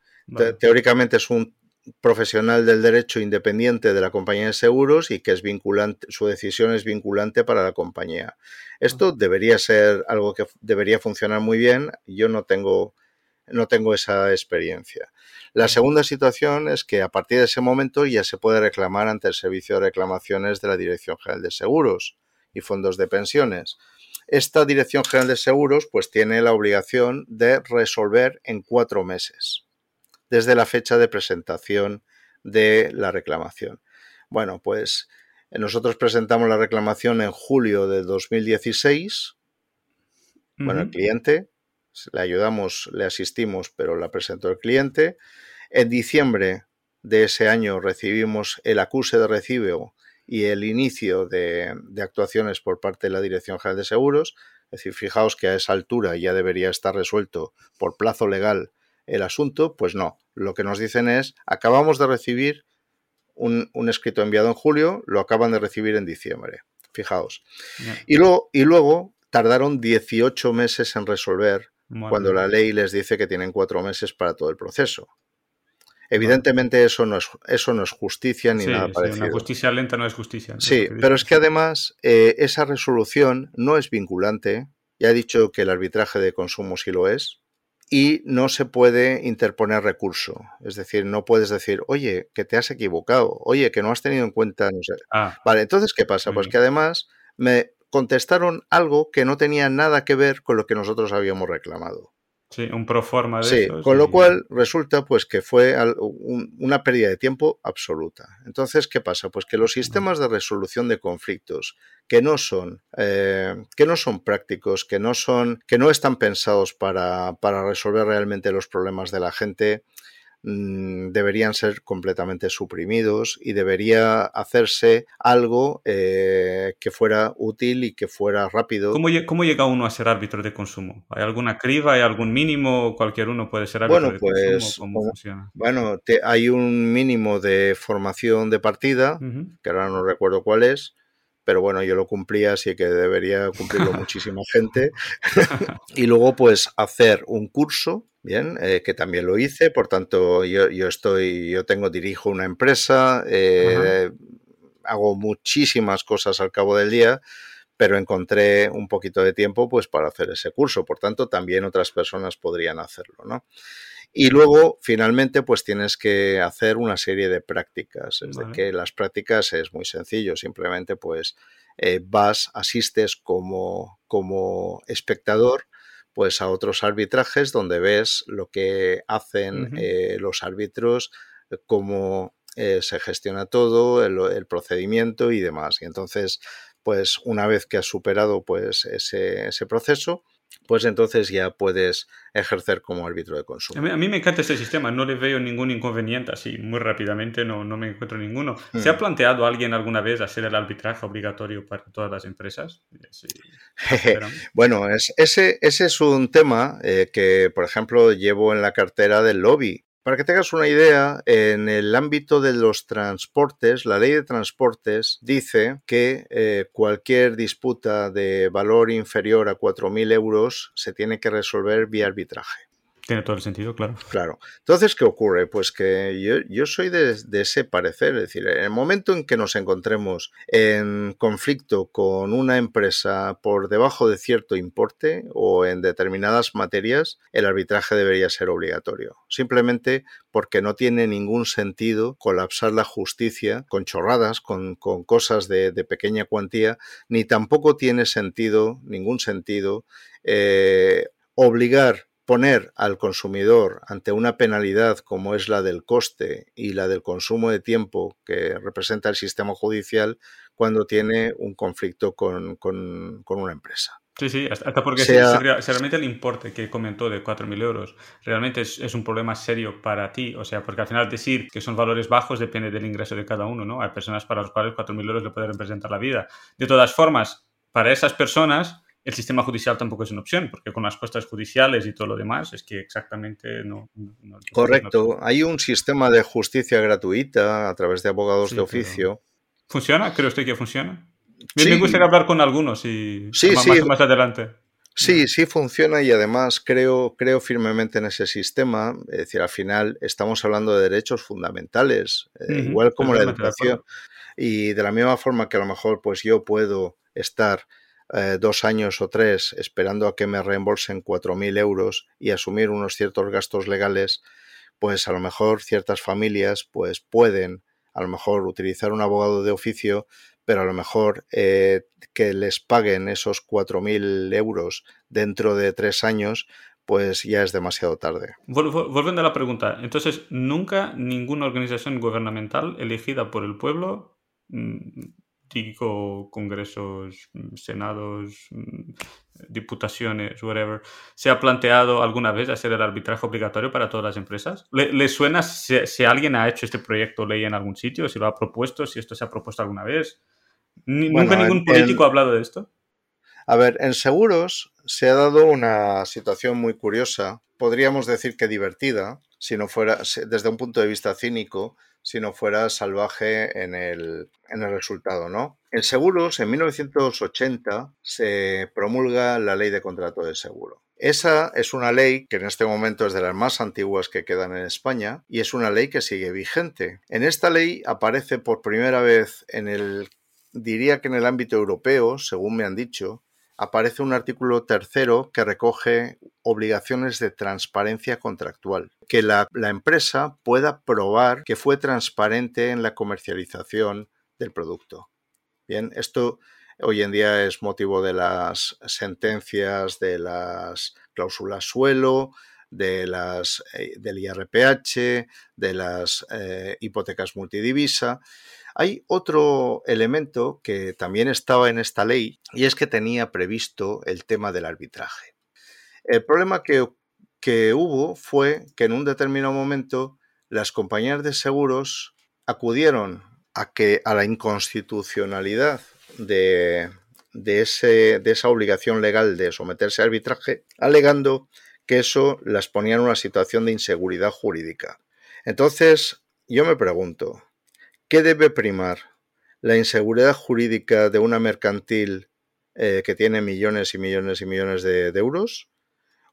Teóricamente es un profesional del derecho independiente de la compañía de seguros y que es vinculante, su decisión es vinculante para la compañía. Esto debería ser algo que debería funcionar muy bien. Yo no tengo, no tengo esa experiencia. La segunda situación es que a partir de ese momento ya se puede reclamar ante el Servicio de Reclamaciones de la Dirección General de Seguros y Fondos de Pensiones. Esta Dirección General de Seguros pues tiene la obligación de resolver en cuatro meses desde la fecha de presentación de la reclamación. Bueno, pues nosotros presentamos la reclamación en julio de 2016. Bueno, el cliente le ayudamos, le asistimos, pero la presentó el cliente. En diciembre de ese año recibimos el acuse de recibo y el inicio de, actuaciones por parte de la Dirección General de Seguros. Es decir, fijaos que a esa altura ya debería estar resuelto por plazo legal el asunto. Pues no, lo que nos dicen es, acabamos de recibir un, escrito enviado en julio, lo acaban de recibir en diciembre. Fijaos. Y, luego, y luego tardaron 18 meses en resolver cuando la ley les dice que tienen cuatro meses para todo el proceso. Evidentemente eso no es, eso no es justicia ni nada parecido. una justicia lenta no es justicia. Sí, pero es que además eh, esa resolución no es vinculante. Ya he dicho que el arbitraje de consumo sí lo es. Y no se puede interponer recurso. Es decir, no puedes decir, oye, que te has equivocado, oye, que no has tenido en cuenta, no sé. Ah. vale, entonces, ¿qué pasa? Pues que además me contestaron algo que no tenía nada que ver con lo que nosotros habíamos reclamado. Sí, un proforma de Sí, con lo cual resulta pues que fue una pérdida de tiempo absoluta. Entonces, ¿qué pasa? Pues que los sistemas de resolución de conflictos que no son, eh, que no son prácticos, que no son, que no están pensados para, para resolver realmente los problemas de la gente, Mm, deberían ser completamente suprimidos y debería hacerse algo eh, que fuera útil y que fuera rápido. ¿Cómo, ¿Cómo, llega uno a ser árbitro de consumo? ¿Hay alguna criba? ¿Hay algún mínimo? ¿Cualquier uno puede ser árbitro de pues, consumo? ¿Cómo funciona? Bueno, hay un mínimo de formación de partida, que ahora no recuerdo cuál es, pero bueno, yo lo cumplía, así que debería cumplirlo <laughs> muchísima gente. y luego, pues, hacer un curso Bien, eh, que también lo hice, por tanto, yo, estoy, yo tengo, dirijo una empresa, eh, hago muchísimas cosas al cabo del día, pero encontré un poquito de tiempo pues para hacer ese curso, por tanto, también otras personas podrían hacerlo, ¿no? Y luego, finalmente, pues tienes que hacer una serie de prácticas. Es de que las prácticas es muy sencillo, simplemente pues eh, vas, asistes como, como espectador pues a otros arbitrajes donde ves lo que hacen eh, los árbitros, cómo eh, se gestiona todo, el, procedimiento y demás. Y entonces, pues una vez que has superado pues ese, ese proceso, pues entonces ya puedes ejercer como árbitro de consumo. A mí, me encanta este sistema, no le veo ningún inconveniente así, muy rápidamente no, no me encuentro ninguno. ¿Se ha hmm. planteado alguien alguna vez hacer el arbitraje obligatorio para todas las empresas? <laughs> bueno, es, ese, ese es un tema eh, que, por ejemplo, llevo en la cartera del lobby para que tengas una idea, en el ámbito de los transportes, la ley de transportes dice que eh, cualquier disputa de valor inferior a 4.000 euros se tiene que resolver vía arbitraje. Tiene todo el sentido, claro. Claro. Entonces, ¿qué ocurre? Pues que yo, yo soy de, ese parecer. Es decir, en el momento en que nos encontremos en conflicto con una empresa por debajo de cierto importe o en determinadas materias, el arbitraje debería ser obligatorio. Simplemente porque no tiene ningún sentido colapsar la justicia con chorradas, con, cosas de, pequeña cuantía, ni tampoco tiene sentido, ningún sentido, eh, obligar poner al consumidor ante una penalidad como es la del coste y la del consumo de tiempo que representa el sistema judicial cuando tiene un conflicto con, una empresa. Sí, sí, hasta porque si, realmente el importe que comentó de 4.000 euros realmente es, es, un problema serio para ti, o sea, porque al final decir que son valores bajos depende del ingreso de cada uno, ¿no? Hay personas para las cuales 4.000 euros le pueden representar la vida. De todas formas, para esas personas el sistema judicial tampoco es una opción, porque con las costas judiciales y todo lo demás es que exactamente no. Correcto. Hay un sistema de justicia gratuita a través de abogados de oficio. ¿Funciona? ¿Cree usted que funciona? Me gustaría hablar con algunos y más, adelante. Sí, sí funciona y además creo, creo firmemente en ese sistema. Es decir, al final estamos hablando de derechos fundamentales, eh, igual como la educación. Y de la misma forma que a lo mejor pues yo puedo estar eh, dos años o tres esperando a que me reembolsen 4.000 euros y asumir unos ciertos gastos legales, pues a lo mejor ciertas familias pues pueden a lo mejor utilizar un abogado de oficio, pero a lo mejor eh, que les paguen esos 4.000 euros dentro de tres años, pues ya es demasiado tarde. Volviendo a la pregunta, entonces, ¿nunca ninguna organización gubernamental elegida por el pueblo mm, digo congresos, mm, senados, mm, diputaciones, whatever, ¿se ha planteado alguna vez hacer el arbitraje obligatorio para todas las empresas? ¿Le, suena si, alguien ha hecho este proyecto ley en algún sitio, si lo ha propuesto, si esto se ha propuesto alguna vez? ¿Nunca ningún político ha hablado de esto? A ver, en seguros se ha dado una situación muy curiosa, podríamos decir que divertida, si no fuera, desde un punto de vista cínico, si no fuera salvaje en el, en el resultado, ¿no? En seguros, en 1980 se promulga la ley de contrato de seguro. Esa es una ley que en este momento es de las más antiguas que quedan en España y es una ley que sigue vigente. En esta ley aparece por primera vez en el, diría que en el ámbito europeo, según me han dicho, aparece un artículo tercero que recoge obligaciones de transparencia contractual, que la, empresa pueda probar que fue transparente en la comercialización del producto. Bien, esto hoy en día es motivo de las sentencias de las cláusulas suelo, de las, eh, del IRPH, de las eh, hipotecas multidivisa. Hay otro elemento que también estaba en esta ley y es que tenía previsto el tema del arbitraje. El problema que, que hubo fue que en un determinado momento las compañías de seguros acudieron a, que, a la inconstitucionalidad de, de, ese, de esa obligación legal de someterse a arbitraje, alegando que eso las ponía en una situación de inseguridad jurídica. Entonces, yo me pregunto, ¿Qué debe primar? ¿La inseguridad jurídica de una mercantil eh, que tiene millones y millones y millones de, euros?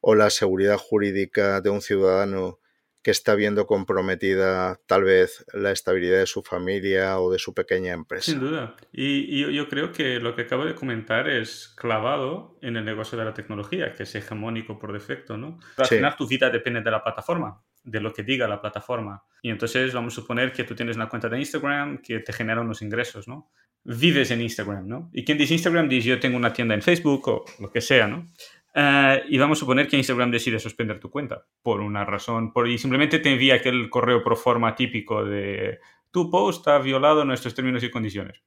¿O la seguridad jurídica de un ciudadano que está viendo comprometida tal vez la estabilidad de su familia o de su pequeña empresa. Sin duda. Y, yo, creo que lo que acabo de comentar es clavado en el negocio de la tecnología, que es hegemónico por defecto, ¿no? Al final tu vida depende de la plataforma de lo que diga la plataforma. Y entonces vamos a suponer que tú tienes una cuenta de Instagram que te genera unos ingresos, ¿no? Vives en Instagram, ¿no? Y quien dice Instagram dice yo tengo una tienda en Facebook o lo que sea, ¿no? Eh, y vamos a suponer que Instagram decide suspender tu cuenta por una razón, por, y simplemente te envía aquel correo pro forma típico de tu post ha violado nuestros términos y condiciones.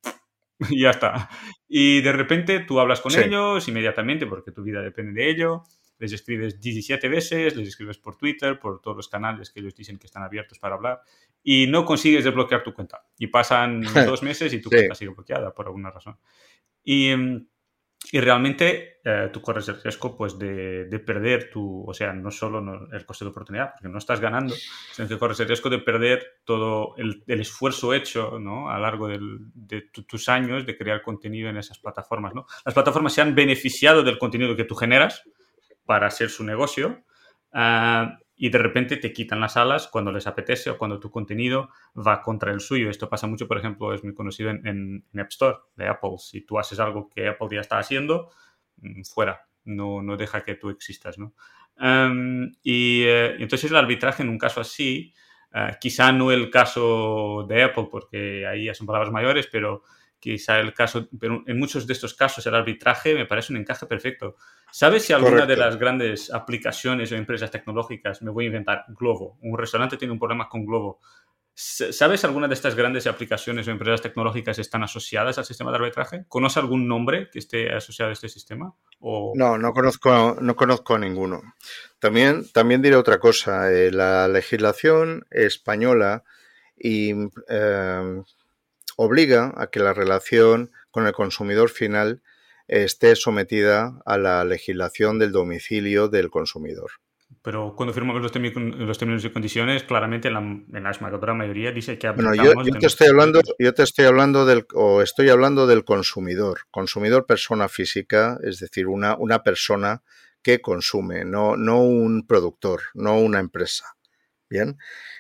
<laughs> y ya está. Y de repente tú hablas con ellos inmediatamente porque tu vida depende de ello les escribes 17 veces, les escribes por Twitter, por todos los canales que ellos dicen que están abiertos para hablar, y no consigues desbloquear tu cuenta. Y pasan <laughs> dos meses y tu cuenta sigue bloqueada por alguna razón. Y, y realmente eh, tú corres el riesgo pues, de, de, perder tu, o sea, no solo el coste de oportunidad, porque no estás ganando, sino que corres el riesgo de perder todo el, el esfuerzo hecho ¿no? a lo largo del, de tus años de crear contenido en esas plataformas. ¿no? Las plataformas se han beneficiado del contenido que tú generas, para hacer su negocio ah, y de repente te quitan las alas cuando les apetece o cuando tu contenido va contra el suyo. Esto pasa mucho, por ejemplo, es muy conocido en, App Store de Apple. Si tú haces algo que Apple ya está haciendo, mm, fuera, no, no deja que tú existas. ¿no? y, eh, entonces el arbitraje en un caso así, ah, quizá no el caso de Apple, porque ahí ya son palabras mayores, pero quizá el caso, pero en muchos de estos casos el arbitraje me parece un encaje perfecto. ¿Sabes si alguna de las grandes aplicaciones o empresas tecnológicas, me voy a inventar, Globo, un restaurante tiene un problema con Globo, ¿sabes alguna de estas grandes aplicaciones o empresas tecnológicas están asociadas al sistema de arbitraje? ¿Conoce algún nombre que esté asociado a este sistema? O... No, no conozco, no conozco a ninguno. También, también diré otra cosa. Eh, la legislación española y eh, obliga a que la relación con el consumidor final esté sometida a la legislación del domicilio del consumidor. Pero cuando firmamos los, términos y condiciones, claramente en la, en la mayoría dice que bueno, yo, te estoy hablando, yo te estoy hablando del, o estoy hablando del consumidor. Consumidor persona física, es decir, una, una persona que consume, no, no un productor, no una empresa. Bien.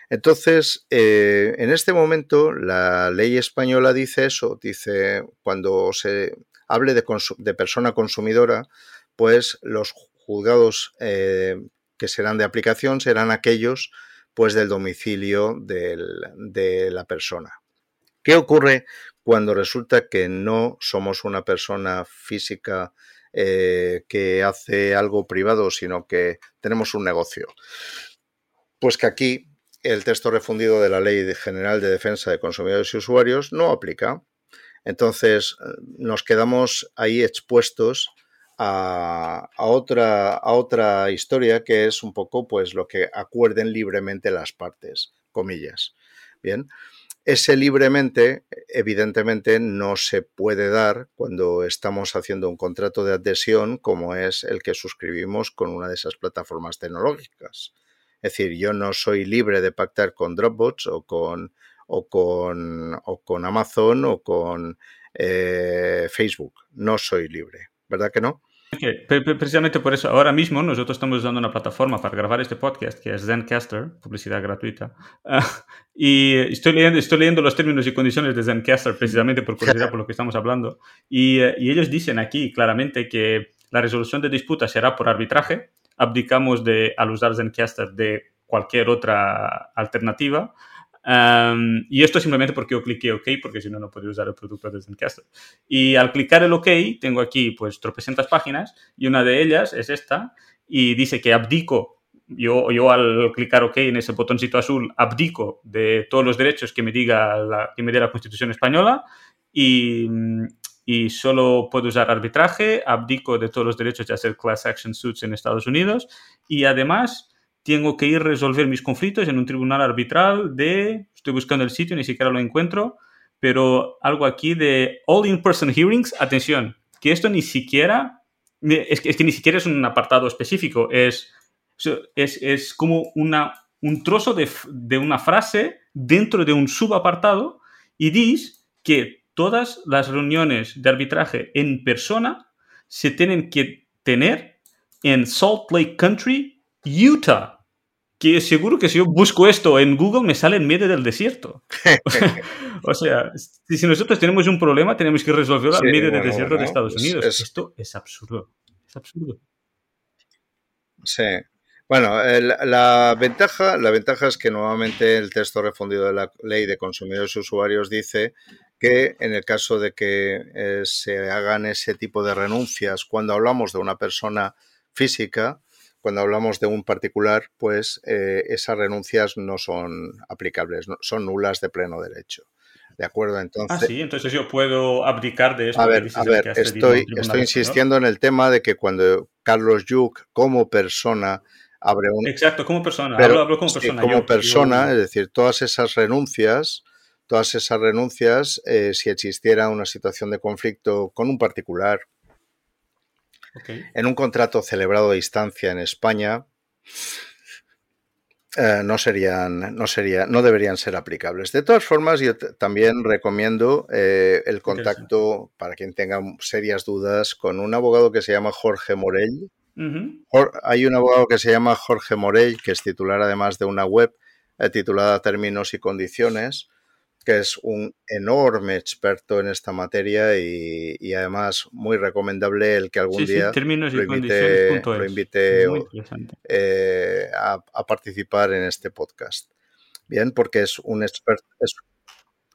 Entonces, eh, en este momento, la ley española dice eso, dice cuando se hable de, persona consumidora, pues los juzgados eh, que serán de aplicación serán aquellos pues del domicilio de la persona. ¿Qué ocurre cuando resulta que no somos una persona física eh, que hace algo privado, sino que tenemos un negocio? Pues que aquí el texto refundido de la Ley General de Defensa de Consumidores y Usuarios no aplica. Entonces nos quedamos ahí expuestos a, otra, otra historia que es un poco pues lo que acuerden libremente las partes, comillas. Bien, ese libremente, evidentemente, no se puede dar cuando estamos haciendo un contrato de adhesión como es el que suscribimos con una de esas plataformas tecnológicas. Es decir, yo no soy libre de pactar con Dropbox o con, o con, o con Amazon o con eh, Facebook. No soy libre, ¿verdad que no? precisamente por eso, ahora mismo nosotros estamos usando una plataforma para grabar este podcast que es Zencaster, publicidad gratuita. <laughs> y estoy leyendo, estoy leyendo los términos y condiciones de Zencaster precisamente por curiosidad por lo que estamos hablando. Y, eh, y ellos dicen aquí claramente que la resolución de disputa será por arbitraje. Abdicamos de, al usar Zencaster de cualquier otra alternativa y esto simplemente porque yo cliqué OK, porque si no, no podría usar el producto de Zencaster. Y al clicar el OK, tengo aquí pues tropecientas páginas y una de ellas es esta y dice que abdico, yo, yo al clicar OK en ese botoncito azul, abdico de todos los derechos que me diga la, que me dé la Constitución española y, y solo puedo usar arbitraje, abdico de todos los derechos de hacer class action suits en Estados Unidos y además tengo que ir a resolver mis conflictos en un tribunal arbitral de, estoy buscando el sitio, ni siquiera lo encuentro, pero algo aquí de All In-Person Hearings, atención, que esto ni siquiera, es que, ni siquiera es un apartado específico, es, es, es como una, un trozo de, de una frase dentro de un subapartado y dice que todas las reuniones de arbitraje en persona se tienen que tener en Salt Lake Country, Utah que seguro que si yo busco esto en Google me sale en medio del desierto. <laughs> o sea, si nosotros tenemos un problema, tenemos que resolverlo en medio del desierto de Estados Unidos. Esto es absurdo. Es absurdo. Sí. Bueno, la, ventaja, la ventaja es que nuevamente el texto refundido de la ley de consumidores y usuarios dice que en el caso de que eh, se hagan ese tipo de renuncias cuando hablamos de una persona física, cuando hablamos de un particular, pues eh, esas renuncias no son aplicables, son nulas de pleno derecho. ¿De acuerdo? Entonces, ah, sí, entonces yo puedo abdicar de esto. A ver, a ver estoy, estoy insistiendo en el tema de que cuando Carlos Yuc, como persona, abre un. Exacto, como persona. hablo, como persona. como persona, es decir, todas esas renuncias, todas esas renuncias, eh, si existiera una situación de conflicto con un particular, en un contrato celebrado a distancia en España, eh, no serían, no sería, no deberían ser aplicables. De todas formas, yo también recomiendo eh, el contacto para quien tenga serias dudas con un abogado que se llama Jorge Morell. Hay un abogado que se llama Jorge Morell, que es titular además de una web eh, titulada Términos y Condiciones, que es un enorme experto en esta materia y, además muy recomendable el que algún día lo invite, eh, a, participar en este podcast. Bien, porque es un experto,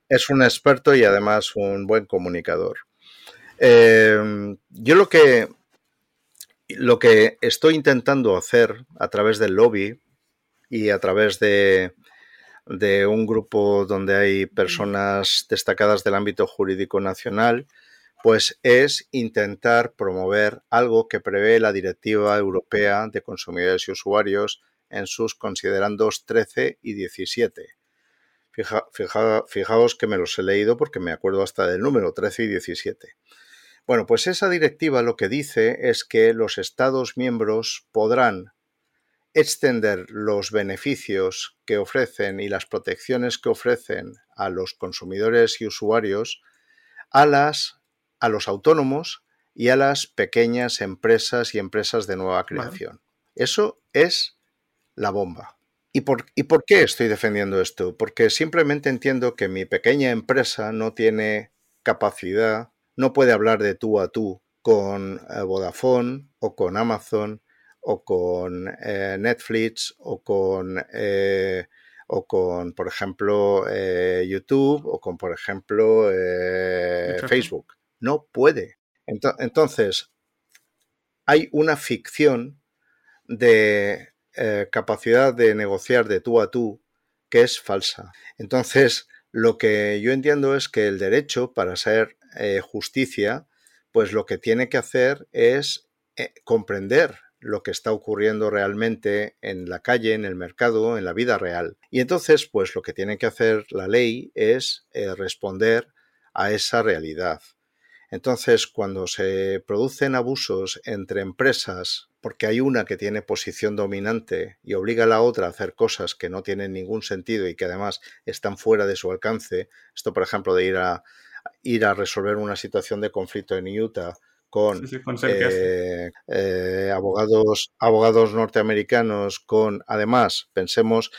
es, un experto y además un buen comunicador. Em, yo lo que, lo que estoy intentando hacer a través del lobby y a través de, de un grupo donde hay personas destacadas del ámbito jurídico nacional, pues es intentar promover algo que prevé la Directiva Europea de Consumidores y Usuarios en sus considerandos 13 y 17. fijaos que me los he leído porque me acuerdo hasta del número 13 y 17. Bueno, pues esa directiva lo que dice es que los Estados miembros podrán extender los beneficios que ofrecen y las protecciones que ofrecen a los consumidores y usuarios a, las, a los autónomos y a las pequeñas empresas y empresas de nueva creación. Eso es la bomba. ¿Y por, ¿Y por qué estoy defendiendo esto? Porque simplemente entiendo que mi pequeña empresa no tiene capacidad, no puede hablar de tú a tú con eh, Vodafone o con Amazon o con eh, Netflix o con, eh, o con, por ejemplo, eh, YouTube o con, por ejemplo, Facebook. No puede. Entonces, hay una ficción de capacidad de negociar de tú a tú que es falsa. Entonces, lo que yo entiendo es que el derecho, para ser justicia, pues lo que tiene que hacer es comprender lo que está ocurriendo realmente en la calle, en el mercado, en la vida real. Y entonces, pues lo que tiene que hacer la ley es eh, responder a esa realidad. Entonces, cuando se producen abusos entre empresas, porque hay una que tiene posición dominante y obliga a la otra a hacer cosas que no tienen ningún sentido y que además están fuera de su alcance, esto por ejemplo de ir a, ir a resolver una situación de conflicto en Utah con, eh, eh, abogados, abogados norteamericanos, con además, pensemos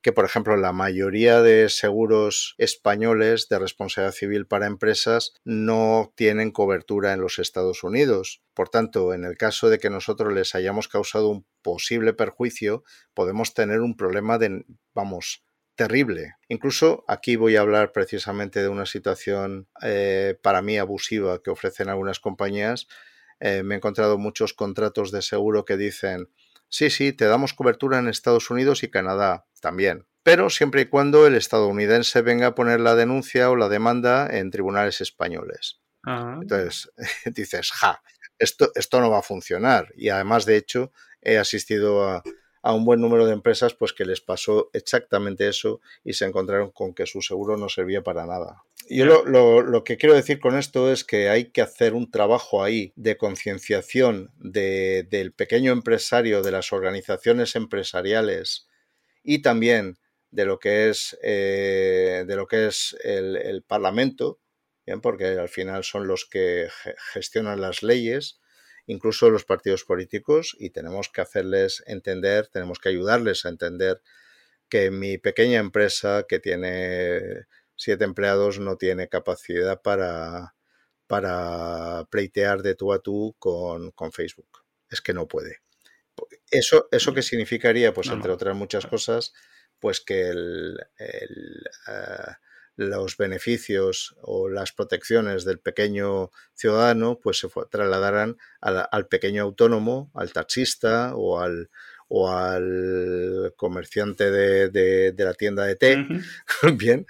que, por ejemplo, la mayoría de seguros españoles de responsabilidad civil para empresas no tienen cobertura en los Estados Unidos. Por tanto, en el caso de que nosotros les hayamos causado un posible perjuicio, podemos tener un problema de, vamos, terrible. Incluso aquí voy a hablar precisamente de una situación eh, para mí abusiva que ofrecen algunas compañías. Eh, me he encontrado muchos contratos de seguro que dicen, sí, sí, te damos cobertura en Estados Unidos y Canadá también, pero siempre y cuando el estadounidense venga a poner la denuncia o la demanda en tribunales españoles. Ah. Entonces, <laughs> dices, ja, esto, esto no va a funcionar. Y además, de hecho, he asistido a, a un buen número de empresas pues que les pasó exactamente eso y se encontraron con que su seguro no servía para nada. Yo lo, lo, que quiero decir con esto es que hay que hacer un trabajo ahí de concienciación de, del pequeño empresario, de las organizaciones empresariales y también de lo que es, eh, de lo que es el, el Parlamento, ¿bien? porque al final son los que gestionan las leyes incluso los partidos políticos, y tenemos que hacerles entender, tenemos que ayudarles a entender que mi pequeña empresa que tiene siete empleados no tiene capacidad para, para pleitear de tú a tú con, Facebook. Es que no puede. Eso, ¿Eso qué significaría? Pues entre otras muchas cosas, pues que el, el eh, los beneficios o las protecciones del pequeño ciudadano pues se trasladarán al, pequeño autónomo, al taxista o al, o al comerciante de, la tienda de té, <laughs> bien,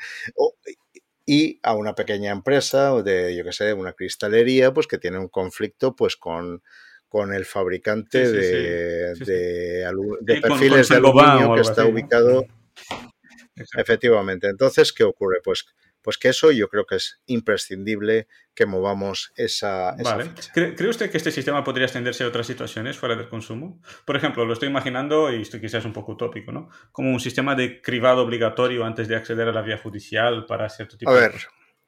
y a una pequeña empresa o de, yo que sé, una cristalería, pues que tiene un conflicto pues con, con el fabricante de, de, perfiles de aluminio que está ubicado Efectivamente. Entonces, ¿qué ocurre? Pues, pues que eso yo creo que es imprescindible que movamos esa, vale. ¿Cree usted que este sistema podría extenderse a otras situaciones fuera del consumo? Por ejemplo, lo estoy imaginando, y esto quizás es un poco utópico, ¿no? Como un sistema de cribado obligatorio antes de acceder a la vía judicial para cierto tipo a de... A ver,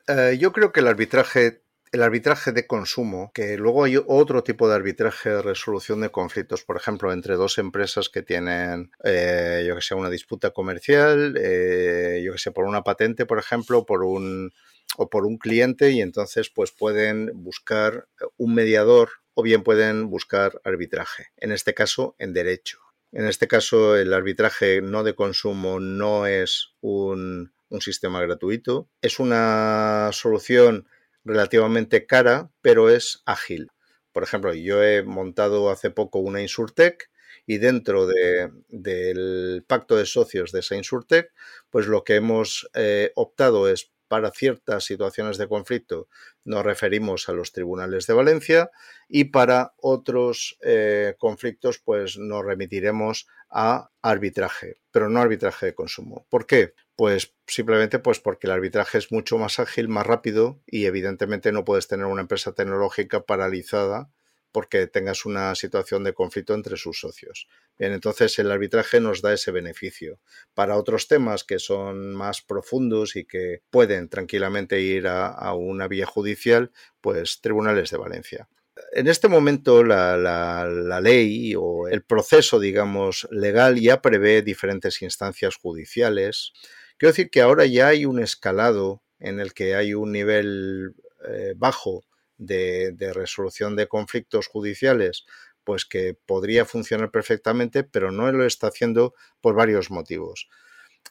eh, yo creo que el arbitraje el arbitraje de consumo, que luego hay otro tipo de arbitraje de resolución de conflictos, por ejemplo, entre dos empresas que tienen, eh, yo que sé, una disputa comercial, eh, yo que sé, por una patente, por ejemplo, por un o por un cliente y entonces pues pueden buscar un mediador o bien pueden buscar arbitraje, en este caso en derecho. En este caso el arbitraje no de consumo no es un, un sistema gratuito, es una solución relativamente cara, pero es ágil. Por ejemplo, yo he montado hace poco una Insurtech y dentro del pacto de socios de esa Insurtech, pues lo que hemos eh, optado es para ciertas situaciones de conflicto nos referimos a los tribunales de Valencia y para otros eh, conflictos pues nos remitiremos a arbitraje, pero no arbitraje de consumo. ¿Por qué? Pues simplemente pues porque el arbitraje es mucho más ágil, más rápido y evidentemente no puedes tener una empresa tecnológica paralizada porque tengas una situación de conflicto entre sus socios. Bien, entonces el arbitraje nos da ese beneficio. Para otros temas que son más profundos y que pueden tranquilamente ir a, una vía judicial, pues tribunales de Valencia. En este momento la, ley o el proceso, digamos, legal ya prevé diferentes instancias judiciales Quiero decir que ahora ya hay un escalado en el que hay un nivel eh, bajo de, resolución de conflictos judiciales, pues que podría funcionar perfectamente, pero no lo está haciendo por varios motivos.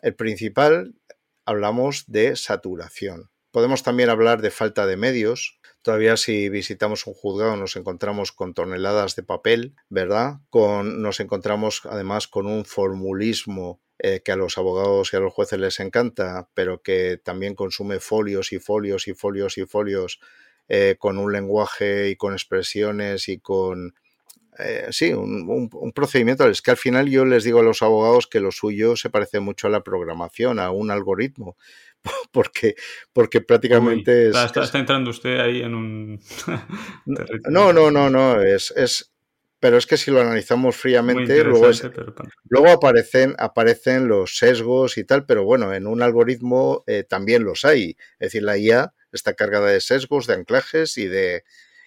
El principal, hablamos de saturación. Podemos también hablar de falta de medios. Todavía si visitamos un juzgado nos encontramos con toneladas de papel, ¿verdad? Con, nos encontramos además con un formulismo eh, que a los abogados y a los jueces les encanta, pero que también consume folios y folios y folios y folios eh, con un lenguaje y con expresiones y con, eh, sí, un, procedimiento. Es que al final yo les digo a los abogados que lo suyo se parece mucho a la programación, a un algoritmo, <laughs> porque, porque prácticamente está, entrando usted ahí en un... <laughs> no, no, no, no, es, es, pero es que si lo analizamos fríamente, luego, luego, aparecen, aparecen los sesgos y tal, pero bueno, en un algoritmo eh, también los hay. Es decir, la IA está cargada de sesgos, de anclajes y de,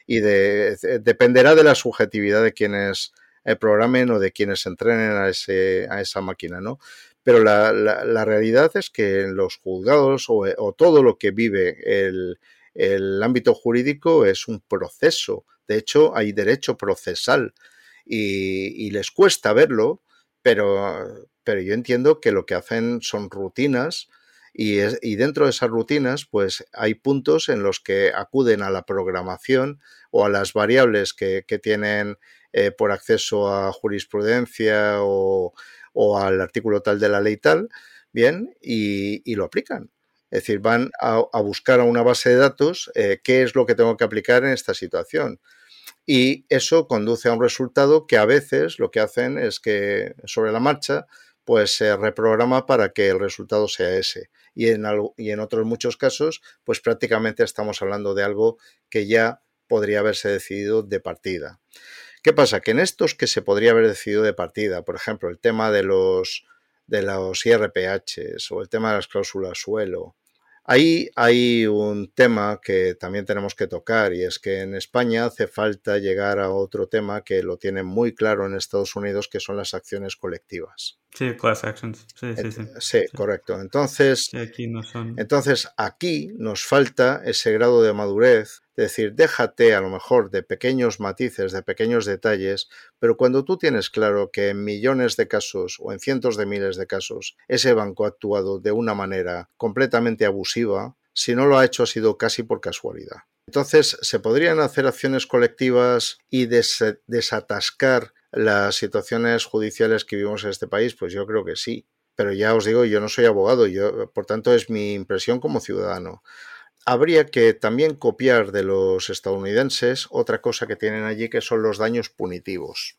y de dependerá de la subjetividad de quienes eh, programen o de quienes entrenen a, ese, a esa máquina, ¿no? Pero la, la, realidad es que en los juzgados o, o todo lo que vive el, el ámbito jurídico es un proceso. De hecho, hay derecho procesal y, les cuesta verlo, pero, pero, yo entiendo que lo que hacen son rutinas y, y, dentro de esas rutinas, pues hay puntos en los que acuden a la programación o a las variables que, que tienen eh, por acceso a jurisprudencia o, o, al artículo tal de la ley tal, bien, y, lo aplican. Es decir, van a, buscar a una base de datos eh, qué es lo que tengo que aplicar en esta situación. Y eso conduce a un resultado que a veces lo que hacen es que sobre la marcha pues se reprograma para que el resultado sea ese. Y en, y en otros muchos casos, pues prácticamente estamos hablando de algo que ya podría haberse decidido de partida. ¿Qué pasa? Que en estos que se podría haber decidido de partida, por ejemplo, el tema de los, de los IRPHs o el tema de las cláusulas suelo, Ahí hay un tema que también tenemos que tocar y es que en España hace falta llegar a otro tema que lo tienen muy claro en Estados Unidos, que son las acciones colectivas. Sí, class actions. Sí, sí, sí. Sí, correcto. Entonces, aquí no son... entonces, aquí nos falta ese grado de madurez, es decir, déjate a lo mejor de pequeños matices, de pequeños detalles, pero cuando tú tienes claro que en millones de casos o en cientos de miles de casos ese banco ha actuado de una manera completamente abusiva, si no lo ha hecho ha sido casi por casualidad. Entonces, ¿se podrían hacer acciones colectivas y desatascar las situaciones judiciales que vivimos en este país? Pues yo creo que sí. Pero ya os digo, yo no soy abogado, yo, por tanto es mi impresión como ciudadano. Habría que también copiar de los estadounidenses otra cosa que tienen allí que son los daños punitivos.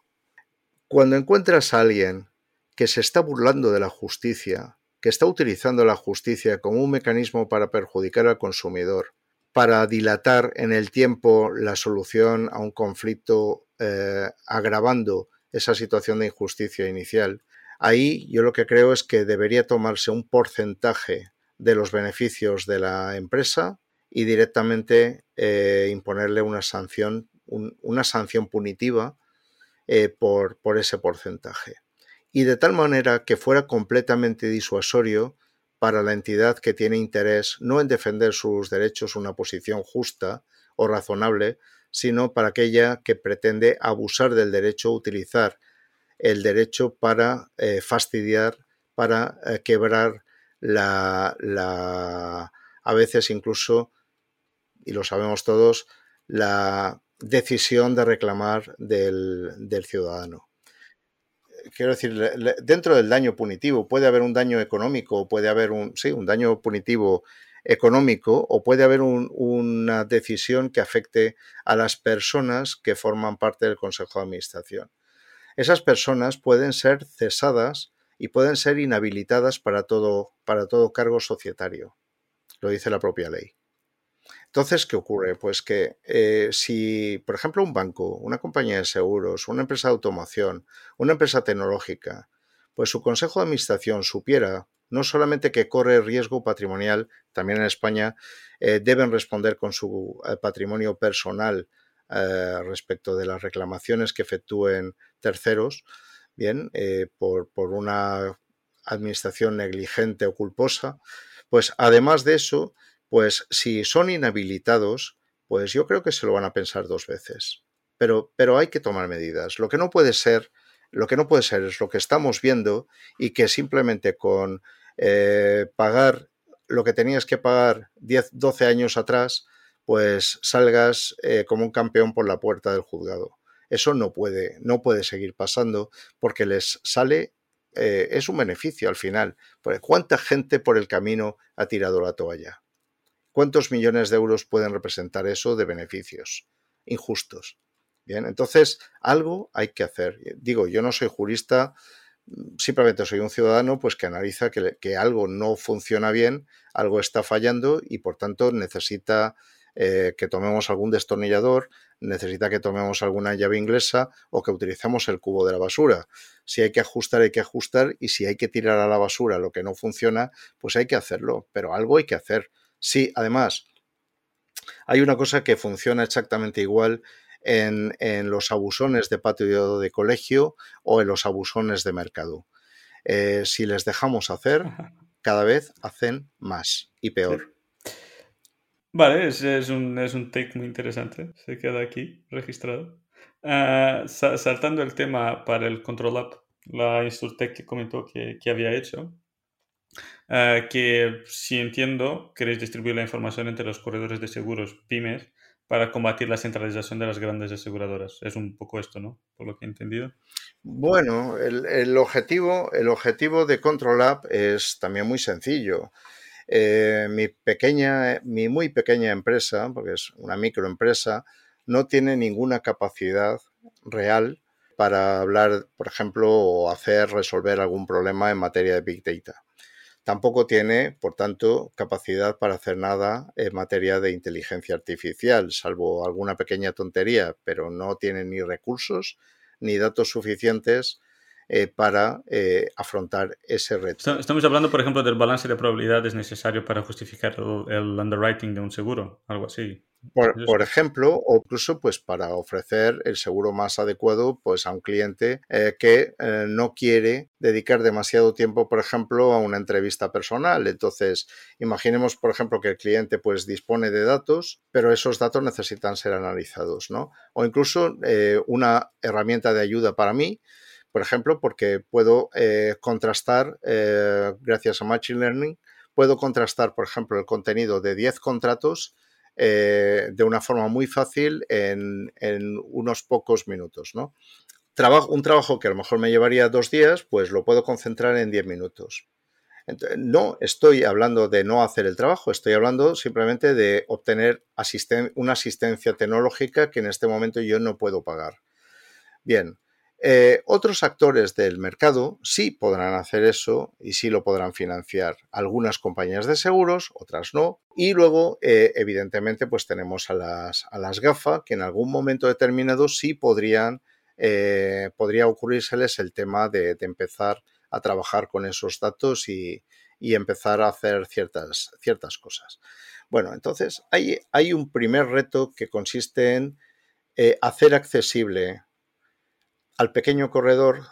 Cuando encuentras a alguien que se está burlando de la justicia, que está utilizando la justicia como un mecanismo para perjudicar al consumidor, para dilatar en el tiempo la solución a un conflicto eh, agravando esa situación de injusticia inicial. Ahí yo lo que creo es que debería tomarse un porcentaje de los beneficios de la empresa y directamente eh, imponerle una sanción, una sanción punitiva eh, por, por ese porcentaje. Y de tal manera que fuera completamente disuasorio para la entidad que tiene interés no en defender sus derechos una posición justa o razonable, sino para aquella que pretende abusar del derecho, utilizar el derecho para eh, fastidiar, para eh, quebrar la, a veces incluso, y lo sabemos todos, la decisión de reclamar del, del ciudadano. Quiero decir, dentro del daño punitivo puede haber un daño económico, puede haber un, sí, un daño punitivo económico o puede haber una decisión que afecte a las personas que forman parte del Consejo de Administración. Esas personas pueden ser cesadas y pueden ser inhabilitadas para todo, para todo cargo societario. Lo dice la propia ley. Entonces, ¿qué ocurre? Pues que eh, si, por ejemplo, un banco, una compañía de seguros, una empresa de automoción, una empresa tecnológica, pues su consejo de administración supiera no solamente que corre riesgo patrimonial, también en España eh, deben responder con su eh, patrimonio personal respecto de las reclamaciones que efectúen terceros, bien, por, por una administración negligente o culposa, pues además de eso, pues si son inhabilitados, pues yo creo que se lo van a pensar dos veces. Pero, pero hay que tomar medidas. Lo que no puede ser, lo que no puede ser es lo que estamos viendo y que simplemente con eh, pagar lo que tenías que pagar 10, 12 años atrás, pues salgas eh, como un campeón por la puerta del juzgado. Eso no puede, no puede seguir pasando porque les sale, eh, es un beneficio al final. ¿Cuánta gente por el camino ha tirado la toalla? ¿Cuántos millones de euros pueden representar eso de beneficios injustos? Bien, entonces algo hay que hacer. Digo, yo no soy jurista, simplemente soy un ciudadano pues que analiza que, algo no funciona bien, algo está fallando y por tanto necesita eh, que tomemos algún destornillador, necesita que tomemos alguna llave inglesa o que utilicemos el cubo de la basura. Si hay que ajustar, hay que ajustar y si hay que tirar a la basura lo que no funciona, pues hay que hacerlo, pero algo hay que hacer. Sí, además, hay una cosa que funciona exactamente igual en, los abusones de patio de colegio o en los abusones de mercado. Eh, si les dejamos hacer, cada vez hacen más y peor. Vale, es, es, un, es un take muy interesante. Se queda aquí registrado. Uh, saltando el tema para el Control App, la Insurtech que comentó que, que había hecho, uh, que si entiendo, queréis distribuir la información entre los corredores de seguros pymes para combatir la centralización de las grandes aseguradoras. Es un poco esto, ¿no? Por lo que he entendido. Bueno, el, objetivo, el objetivo de Control App es también muy sencillo. Eh, mi pequeña, mi muy pequeña empresa, porque es una microempresa, no tiene ninguna capacidad real para hablar, por ejemplo, o hacer resolver algún problema en materia de Big Data. Tampoco tiene, por tanto, capacidad para hacer nada en materia de inteligencia artificial, salvo alguna pequeña tontería, pero no tiene ni recursos ni datos suficientes eh, para eh, afrontar ese reto. Estamos hablando, por ejemplo, del balance de probabilidades necesario para justificar el, underwriting de un seguro, algo así. Por, ejemplo, o incluso pues para ofrecer el seguro más adecuado pues a un cliente eh, que no quiere dedicar demasiado tiempo, por ejemplo, a una entrevista personal. Entonces, imaginemos, por ejemplo, que el cliente pues dispone de datos, pero esos datos necesitan ser analizados, ¿no? O incluso una herramienta de ayuda para mí por ejemplo, porque puedo eh, contrastar, eh, gracias a Machine Learning, puedo contrastar, por ejemplo, el contenido de 10 contratos eh, de una forma muy fácil en, unos pocos minutos. ¿no? Trabajo, un trabajo que a lo mejor me llevaría dos días, pues lo puedo concentrar en 10 minutos. no estoy hablando de no hacer el trabajo, estoy hablando simplemente de obtener una asistencia tecnológica que en este momento yo no puedo pagar. Bien, eh, otros actores del mercado sí podrán hacer eso y sí lo podrán financiar. Algunas compañías de seguros, otras no. Y luego, eh, evidentemente, pues tenemos a las, a las GAFA que en algún momento determinado sí podrían, eh, podría ocurrírseles el tema de, empezar a trabajar con esos datos y, empezar a hacer ciertas, ciertas cosas. Bueno, entonces hay, hay un primer reto que consiste en hacer accesible al pequeño corredor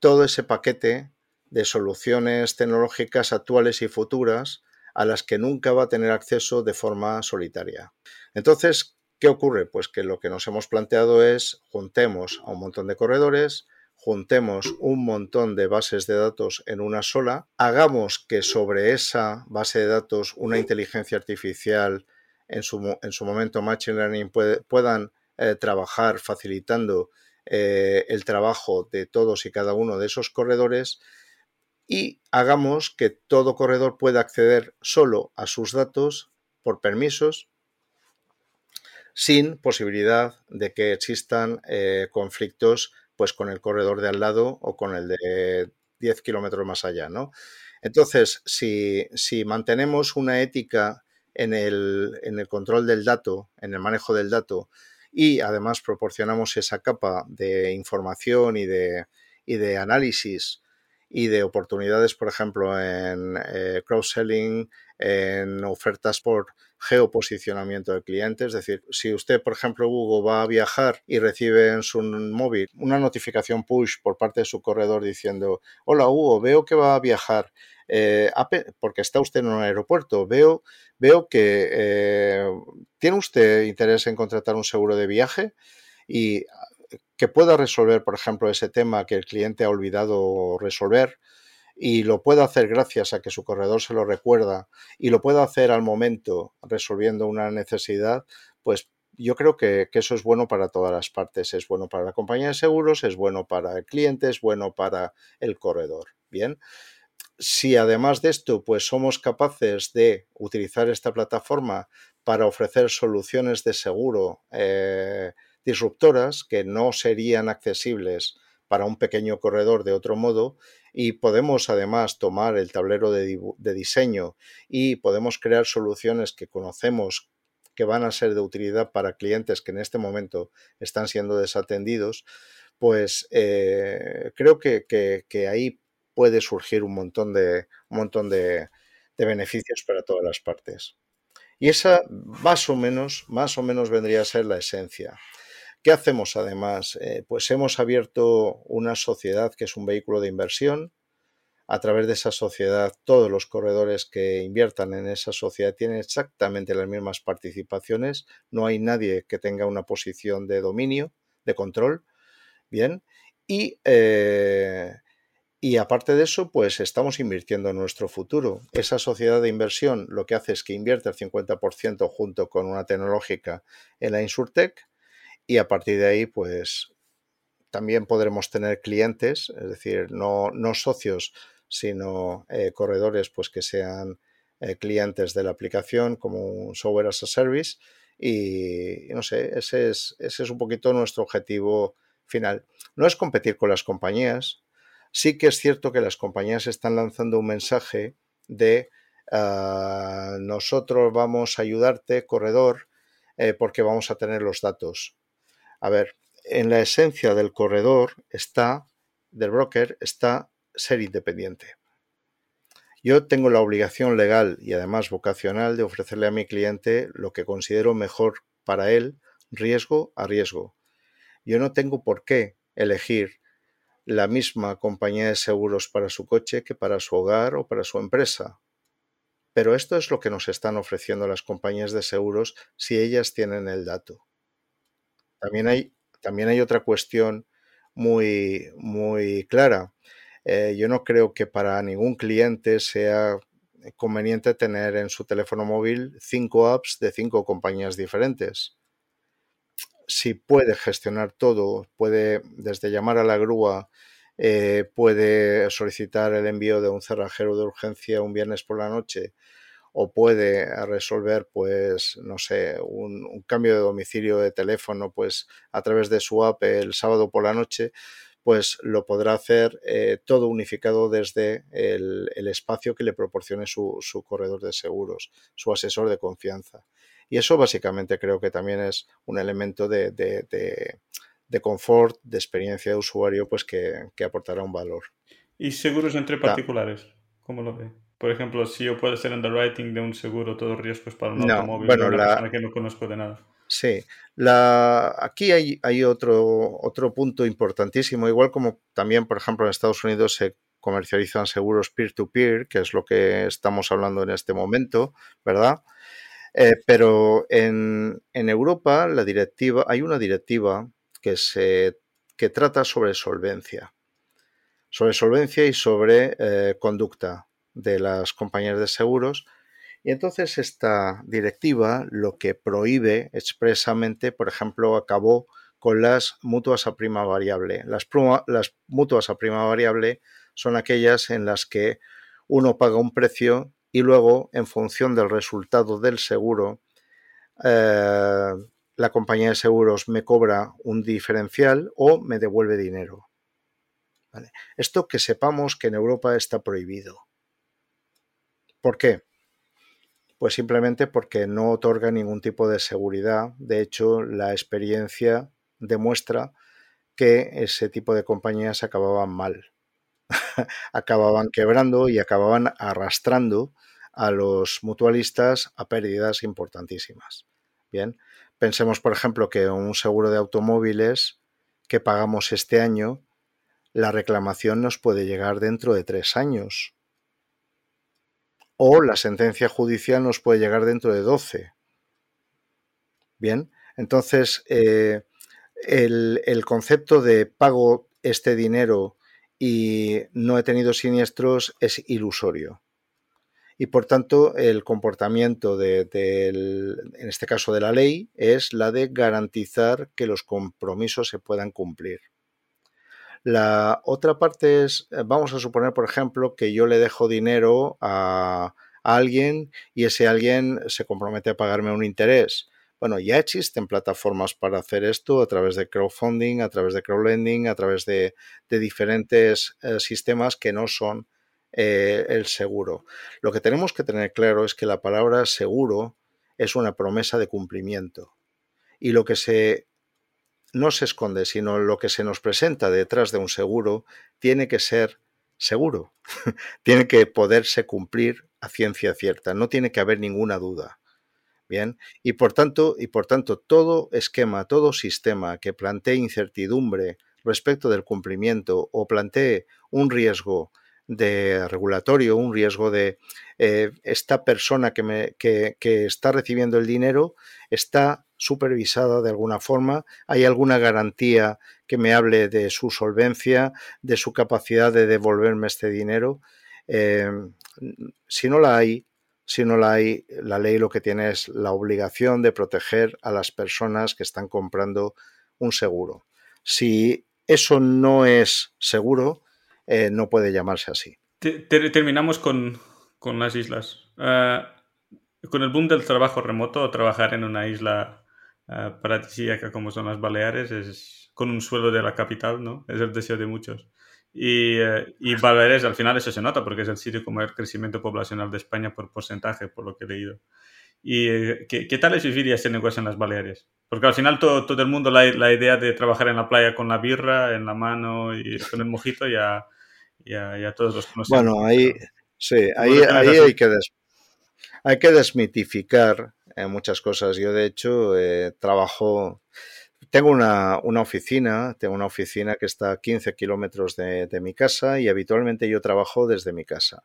todo ese paquete de soluciones tecnológicas actuales y futuras a las que nunca va a tener acceso de forma solitaria. Entonces, ¿qué ocurre? Pues que lo que nos hemos planteado es juntemos a un montón de corredores, juntemos un montón de bases de datos en una sola, hagamos que sobre esa base de datos una inteligencia artificial en su, en su momento Machine Learning puedan eh, trabajar facilitando eh, el trabajo de todos y cada uno de esos corredores y hagamos que todo corredor pueda acceder solo a sus datos por permisos sin posibilidad de que existan eh, conflictos pues con el corredor de al lado o con el de 10 kilómetros más allá, ¿no? Entonces, si, si mantenemos una ética en el, en el, control del dato, en el manejo del dato, y además proporcionamos esa capa de información y de, y de análisis y de oportunidades, por ejemplo, en eh, cross-selling, en ofertas por geoposicionamiento del cliente. Es decir, si usted, por ejemplo, Google va a viajar y recibe en su móvil una notificación push por parte de su corredor diciendo, hola Hugo, veo que va a viajar eh, porque está usted en un aeropuerto, veo, veo que eh, tiene usted interés en contratar un seguro de viaje y que pueda resolver, por ejemplo, ese tema que el cliente ha olvidado resolver y lo pueda hacer gracias a que su corredor se lo recuerda y lo pueda hacer al momento resolviendo una necesidad, pues yo creo que, que, eso es bueno para todas las partes. Es bueno para la compañía de seguros, es bueno para el cliente, es bueno para el corredor. Bien. si además de esto, pues somos capaces de utilizar esta plataforma para ofrecer soluciones de seguro eh, disruptoras que no serían accesibles para un pequeño corredor de otro modo y podemos además tomar el tablero de, diseño y podemos crear soluciones que conocemos que van a ser de utilidad para clientes que en este momento están siendo desatendidos, pues eh, creo que, ahí puede surgir un montón de, un montón de beneficios para todas las partes. Y esa más o menos, más o menos vendría a ser la esencia. ¿Qué hacemos además? Eh, pues hemos abierto una sociedad que es un vehículo de inversión. A través de esa sociedad, todos los corredores que inviertan en esa sociedad tienen exactamente las mismas participaciones. No hay nadie que tenga una posición de dominio, de control. Bien. Y, eh, y aparte de eso, pues estamos invirtiendo en nuestro futuro. Esa sociedad de inversión lo que hace es que invierte el 50% junto con una tecnológica en la Insurtech y a partir de ahí, pues también podremos tener clientes, es decir, no, no socios, sino eh, corredores pues que sean eh, clientes de la aplicación como un software as a service y, no sé, ese es, ese es un poquito nuestro objetivo final. No es competir con las compañías, sí que es cierto que las compañías están lanzando un mensaje de ah, nosotros vamos a ayudarte, corredor, eh, porque vamos a tener los datos. A ver, en la esencia del corredor está, del broker, está ser independiente. Yo tengo la obligación legal y además vocacional de ofrecerle a mi cliente lo que considero mejor para él, riesgo a riesgo. Yo no tengo por qué elegir la misma compañía de seguros para su coche que para su hogar o para su empresa. Pero esto es lo que nos están ofreciendo las compañías de seguros si ellas tienen el dato. También hay, también hay otra cuestión muy, muy clara. Eh, yo no creo que para ningún cliente sea conveniente tener en su teléfono móvil cinco apps de cinco compañías diferentes. Si puede gestionar todo, puede desde llamar a la grúa, eh, puede solicitar el envío de un cerrajero de urgencia un viernes por la noche, o puede resolver, pues, no sé, un, cambio de domicilio de teléfono, pues, a través de su app el sábado por la noche, pues lo podrá hacer eh, todo unificado desde el, espacio que le proporcione su, corredor de seguros, su asesor de confianza. Y eso básicamente creo que también es un elemento de, de, confort, de experiencia de usuario, pues que, que, aportará un valor. ¿Y seguros entre particulares? ¿Cómo lo ve? Por ejemplo, si yo puedo hacer underwriting de un seguro, todo riesgos para un automóvil, bueno, una persona que no conozco de nada. Sí, la, aquí hay, hay otro, otro punto importantísimo, igual como también, por ejemplo, en Estados Unidos se comercializan seguros peer-to-peer, que es lo que estamos hablando en este momento, ¿verdad? Eh, pero en, en, Europa la directiva, hay una directiva que, se, que trata sobre solvencia, sobre solvencia y sobre eh, conducta de las compañías de seguros. Y entonces esta directiva lo que prohíbe expresamente, por ejemplo, acabó con las mutuas a prima variable. Las, mutuas a prima variable son aquellas en las que uno paga un precio y luego, en función del resultado del seguro, eh, la compañía de seguros me cobra un diferencial o me devuelve dinero. Esto que sepamos que en Europa está prohibido. ¿Por qué? Pues simplemente porque no otorga ningún tipo de seguridad. De hecho, la experiencia demuestra que ese tipo de compañías acababan mal. <laughs> acababan quebrando y acababan arrastrando a los mutualistas a pérdidas importantísimas. Bien, pensemos, por ejemplo, que un seguro de automóviles que pagamos este año, la reclamación nos puede llegar dentro de tres años o la sentencia judicial nos puede llegar dentro de 12. Bien, entonces eh, el, concepto de pago este dinero y no he tenido siniestros es ilusorio. Y por tanto, el comportamiento de, en este caso de la ley, es la de garantizar que los compromisos se puedan cumplir. La otra parte es, eh, vamos a suponer, por ejemplo, que yo le dejo dinero a, alguien y ese alguien se compromete a pagarme un interés. Bueno, ya existen plataformas para hacer esto a través de crowdfunding, a través de crowdlending, a través de, diferentes eh, sistemas que no son eh, el seguro. Lo que tenemos que tener claro es que la palabra seguro es una promesa de cumplimiento. Y lo que se no se esconde, sino lo que se nos presenta detrás de un seguro tiene que ser seguro. <laughs> tiene que poderse cumplir a ciencia cierta. No tiene que haber ninguna duda. Bien, y por tanto, y por tanto, todo esquema, todo sistema que plantee incertidumbre respecto del cumplimiento o plantee un riesgo de regulatorio, un riesgo de eh, esta persona que, me, que, que está recibiendo el dinero está supervisada de alguna forma, hay alguna garantía que me hable de su solvencia, de su capacidad de devolverme este dinero. Eh, si no la hay, si no la hay, la ley lo que tiene es la obligación de proteger a las personas que están comprando un seguro. Si eso no es seguro, eh, no puede llamarse así. Terminamos con, las islas. Ah, con el boom del trabajo remoto, trabajar en una isla uh, paradisíaca como son las Baleares es con un suelo de la capital, ¿no? Es el deseo de muchos. Y, eh, y, Baleares, al final eso se nota porque es el sitio con mayor crecimiento poblacional de España por porcentaje, por lo que he leído. ¿Y eh, ¿qué, ¿qué, tal es vivir ese negocio en las Baleares? Porque al final todo, todo el mundo la, la, idea de trabajar en la playa con la birra en la mano y con el mojito ya, ya, ya todos los conocemos. Bueno, ahí, sí, ahí, ahí hay, que des, hay que desmitificar eh, muchas cosas. Yo, de hecho, eh, trabajo tengo una, una, oficina, tengo una oficina que está a 15 kilómetros de, de, mi casa y habitualmente yo trabajo desde mi casa.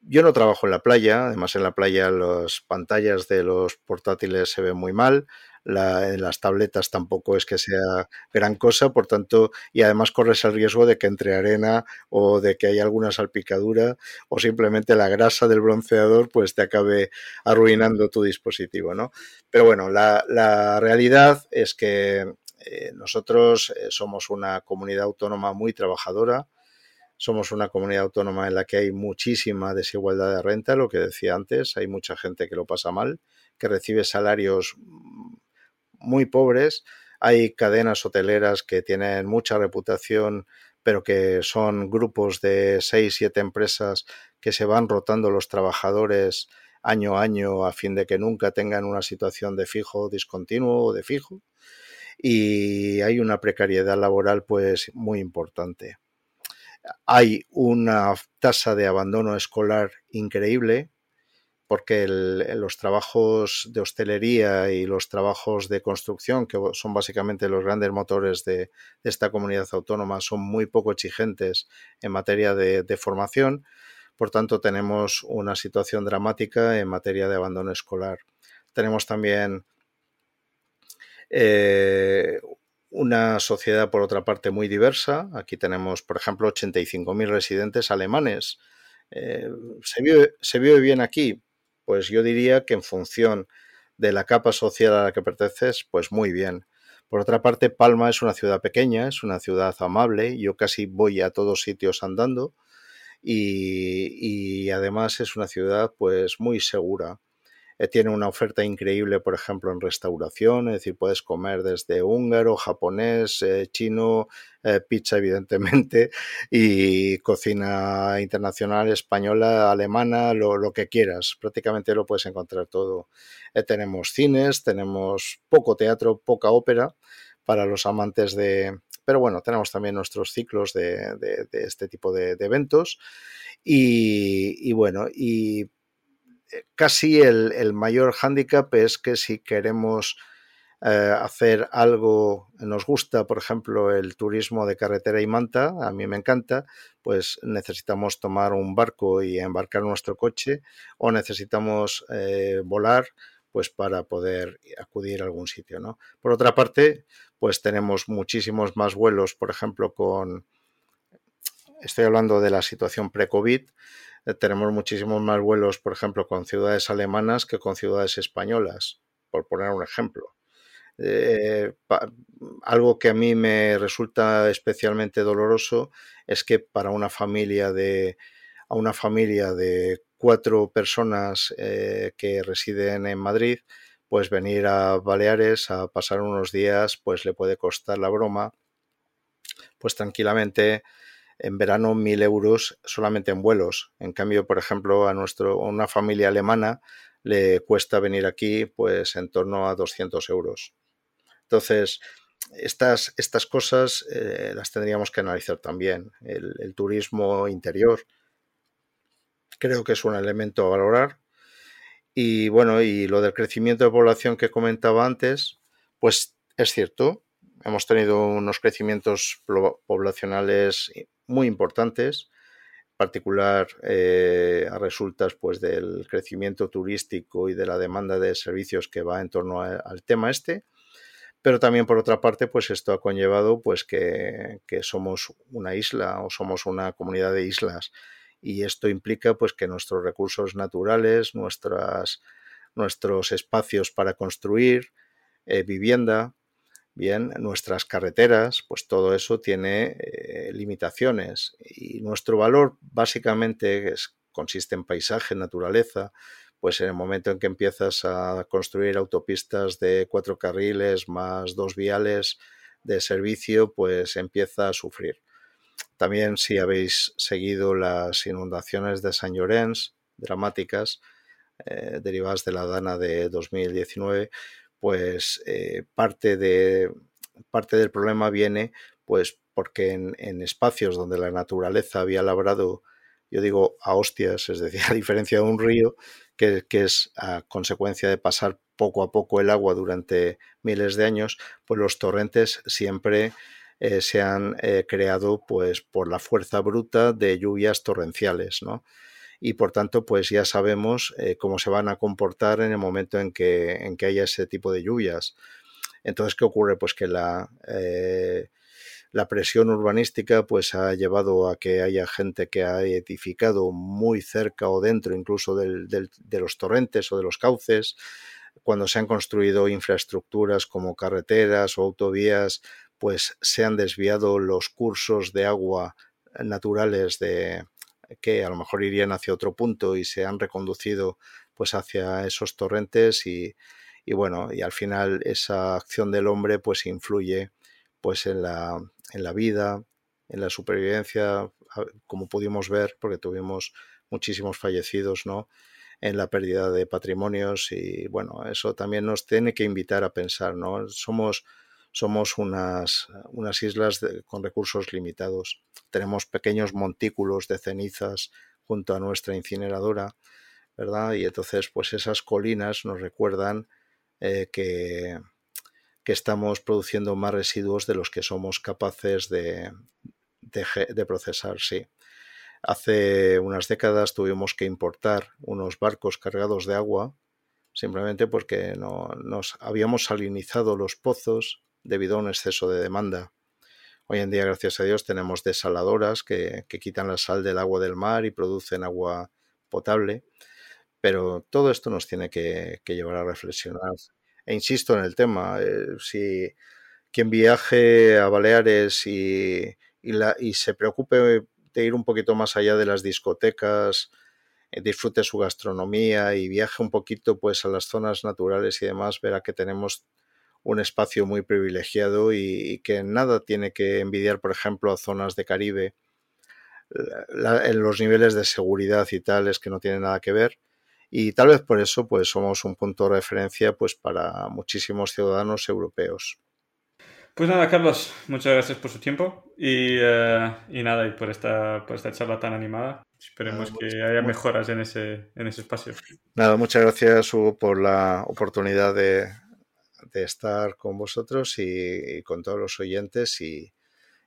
Yo no trabajo en la playa, además en la playa las pantallas de los portátiles se ven muy mal, la, en las tabletas tampoco es que sea gran cosa, por tanto, y además corres el riesgo de que entre arena o de que haya alguna salpicadura o simplemente la grasa del bronceador pues te acabe arruinando tu dispositivo, ¿no? Pero bueno, la, la realidad es que eh, nosotros eh, somos una comunidad autónoma muy trabajadora, somos una comunidad autónoma en la que hay muchísima desigualdad de renta, lo que decía antes, hay mucha gente que lo pasa mal, que recibe salarios muy pobres. Hay cadenas hoteleras que tienen mucha reputación, pero que son grupos de seis, siete empresas que se van rotando los trabajadores año a año a fin de que nunca tengan una situación de fijo discontinuo o de fijo. Y hay una precariedad laboral pues muy importante. Hay una tasa de abandono escolar increíble porque el, los trabajos de hostelería y los trabajos de construcción, que son básicamente los grandes motores de, esta comunidad autónoma, son muy poco exigentes en materia de, de, formación. Por tanto, tenemos una situación dramática en materia de abandono escolar. Tenemos también eh, una sociedad, por otra parte, muy diversa. Aquí tenemos, por ejemplo, 85.000 residentes alemanes. Eh, ¿se, vive, ¿Se vive bien aquí? Pues yo diría que en función de la capa social a la que perteneces, pues muy bien. Por otra parte, Palma es una ciudad pequeña, es una ciudad amable, yo casi voy a todos sitios andando y, y además es una ciudad pues muy segura. Eh, tiene una oferta increíble, por ejemplo, en restauración, es decir, puedes comer desde húngaro, japonés, eh, chino, eh, pizza, evidentemente, <laughs> y cocina internacional, española, alemana, lo, lo, que quieras, prácticamente lo puedes encontrar todo. tenemos cines, tenemos poco teatro, poca ópera para los amantes de... Pero bueno, tenemos también nuestros ciclos de, de, este tipo de, de eventos. Y, y, bueno, y casi el, el, mayor hándicap es que si queremos eh, hacer algo, nos gusta, por ejemplo, el turismo de carretera y manta, a mí me encanta, pues necesitamos tomar un barco y embarcar nuestro coche o necesitamos eh, volar pues para poder acudir a algún sitio, ¿no? Por otra parte, pues tenemos muchísimos más vuelos, por ejemplo, con estoy hablando de la situación pre-COVID, tenemos muchísimos más vuelos, por ejemplo, con ciudades alemanas que con ciudades españolas, por poner un ejemplo. Eh, algo que a mí me resulta especialmente doloroso es que para una familia de a una familia de cuatro personas eh, que residen en Madrid, pues venir a Baleares a pasar unos días, pues le puede costar la broma, pues tranquilamente en verano mil euros solamente en vuelos. En cambio, por ejemplo, a nuestro, una familia alemana le cuesta venir aquí pues en torno a 200 euros. Entonces, estas, estas cosas eh, las tendríamos que analizar también. El, turismo interior creo que es un elemento a valorar. Y bueno, y lo del crecimiento de población que comentaba antes, pues es cierto, hemos tenido unos crecimientos poblacionales muy importantes, en particular eh, a resultas pues del crecimiento turístico y de la demanda de servicios que va en torno al tema este pero también por otra parte, pues esto ha conllevado pues que, somos una isla o somos una comunidad de islas y esto implica pues que nuestros recursos naturales, nuestras, nuestros espacios para construir eh, vivienda, bien, nuestras carreteras, pues todo eso tiene eh, limitaciones y nuestro valor básicamente consiste en paisaje, naturaleza, pues en el momento en que empiezas a construir autopistas de cuatro carriles más dos viales de servicio, pues empieza a sufrir. También si habéis seguido las inundaciones de San Llorens, dramáticas, eh, derivadas de la Dana de 2019, pues eh, parte, de, parte del problema viene pues porque en, espacios donde la naturaleza había labrado, yo digo a hostias, es decir, <laughs> a diferencia de un río, que, es a consecuencia de pasar poco a poco el agua durante miles de años, pues los torrentes siempre eh, se han eh, creado pues por la fuerza bruta de lluvias torrenciales, ¿no? Y por tanto, pues ya sabemos eh, cómo se van a comportar en el momento en que, en que haya ese tipo de lluvias. Entonces, ¿qué ocurre? Pues que la, la presión urbanística pues ha llevado a que haya gente que ha edificado muy cerca o dentro incluso de los torrentes o de los cauces, cuando se han construido infraestructuras como carreteras o autovías, pues se han desviado los cursos de agua naturales de que a lo mejor irían hacia otro punto y se han reconducido pues hacia esos torrentes y, y bueno, y al final esa acción del hombre pues influye pues en la, en la vida, en la supervivencia, como pudimos ver, porque tuvimos muchísimos fallecidos, ¿no? En la pérdida de patrimonios y bueno, eso también nos tiene que invitar a pensar, ¿no? Somos, somos unas, islas con recursos limitados. Tenemos pequeños montículos de cenizas junto a nuestra incineradora, ¿verdad? Y entonces, pues esas colinas nos recuerdan eh, que, estamos produciendo más residuos de los que somos capaces de, procesar, sí. Hace unas décadas tuvimos que importar unos barcos cargados de agua simplemente porque no, nos habíamos salinizado los pozos debido a un exceso de demanda. Hoy en día, gracias a Dios, tenemos desaladoras que, que quitan la sal del agua del mar y producen agua potable, pero todo esto nos tiene que, llevar a reflexionar e insisto en el tema, eh, si quien viaje a Baleares y, y, se preocupe de ir un poquito más allá de las discotecas, eh, disfrute su gastronomía y viaje un poquito pues a las zonas naturales y demás, verá que tenemos un espacio muy privilegiado y, que nada tiene que envidiar, por ejemplo, a zonas de Caribe. en los niveles de seguridad y tal es que no tiene nada que ver y tal vez por eso pues somos un punto de referencia pues para muchísimos ciudadanos europeos. Pues nada, Carlos, muchas gracias por su tiempo y, eh, y nada, y por esta, por esta charla tan animada. Esperemos que haya mejoras en ese, en ese espacio. Nada, muchas gracias, Hugo, por la oportunidad de, de estar con vosotros y, con todos los oyentes. Y,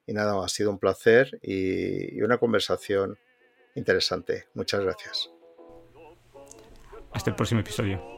y, nada, ha sido un placer y, y una conversación interesante. Muchas gracias. Hasta el próximo episodio.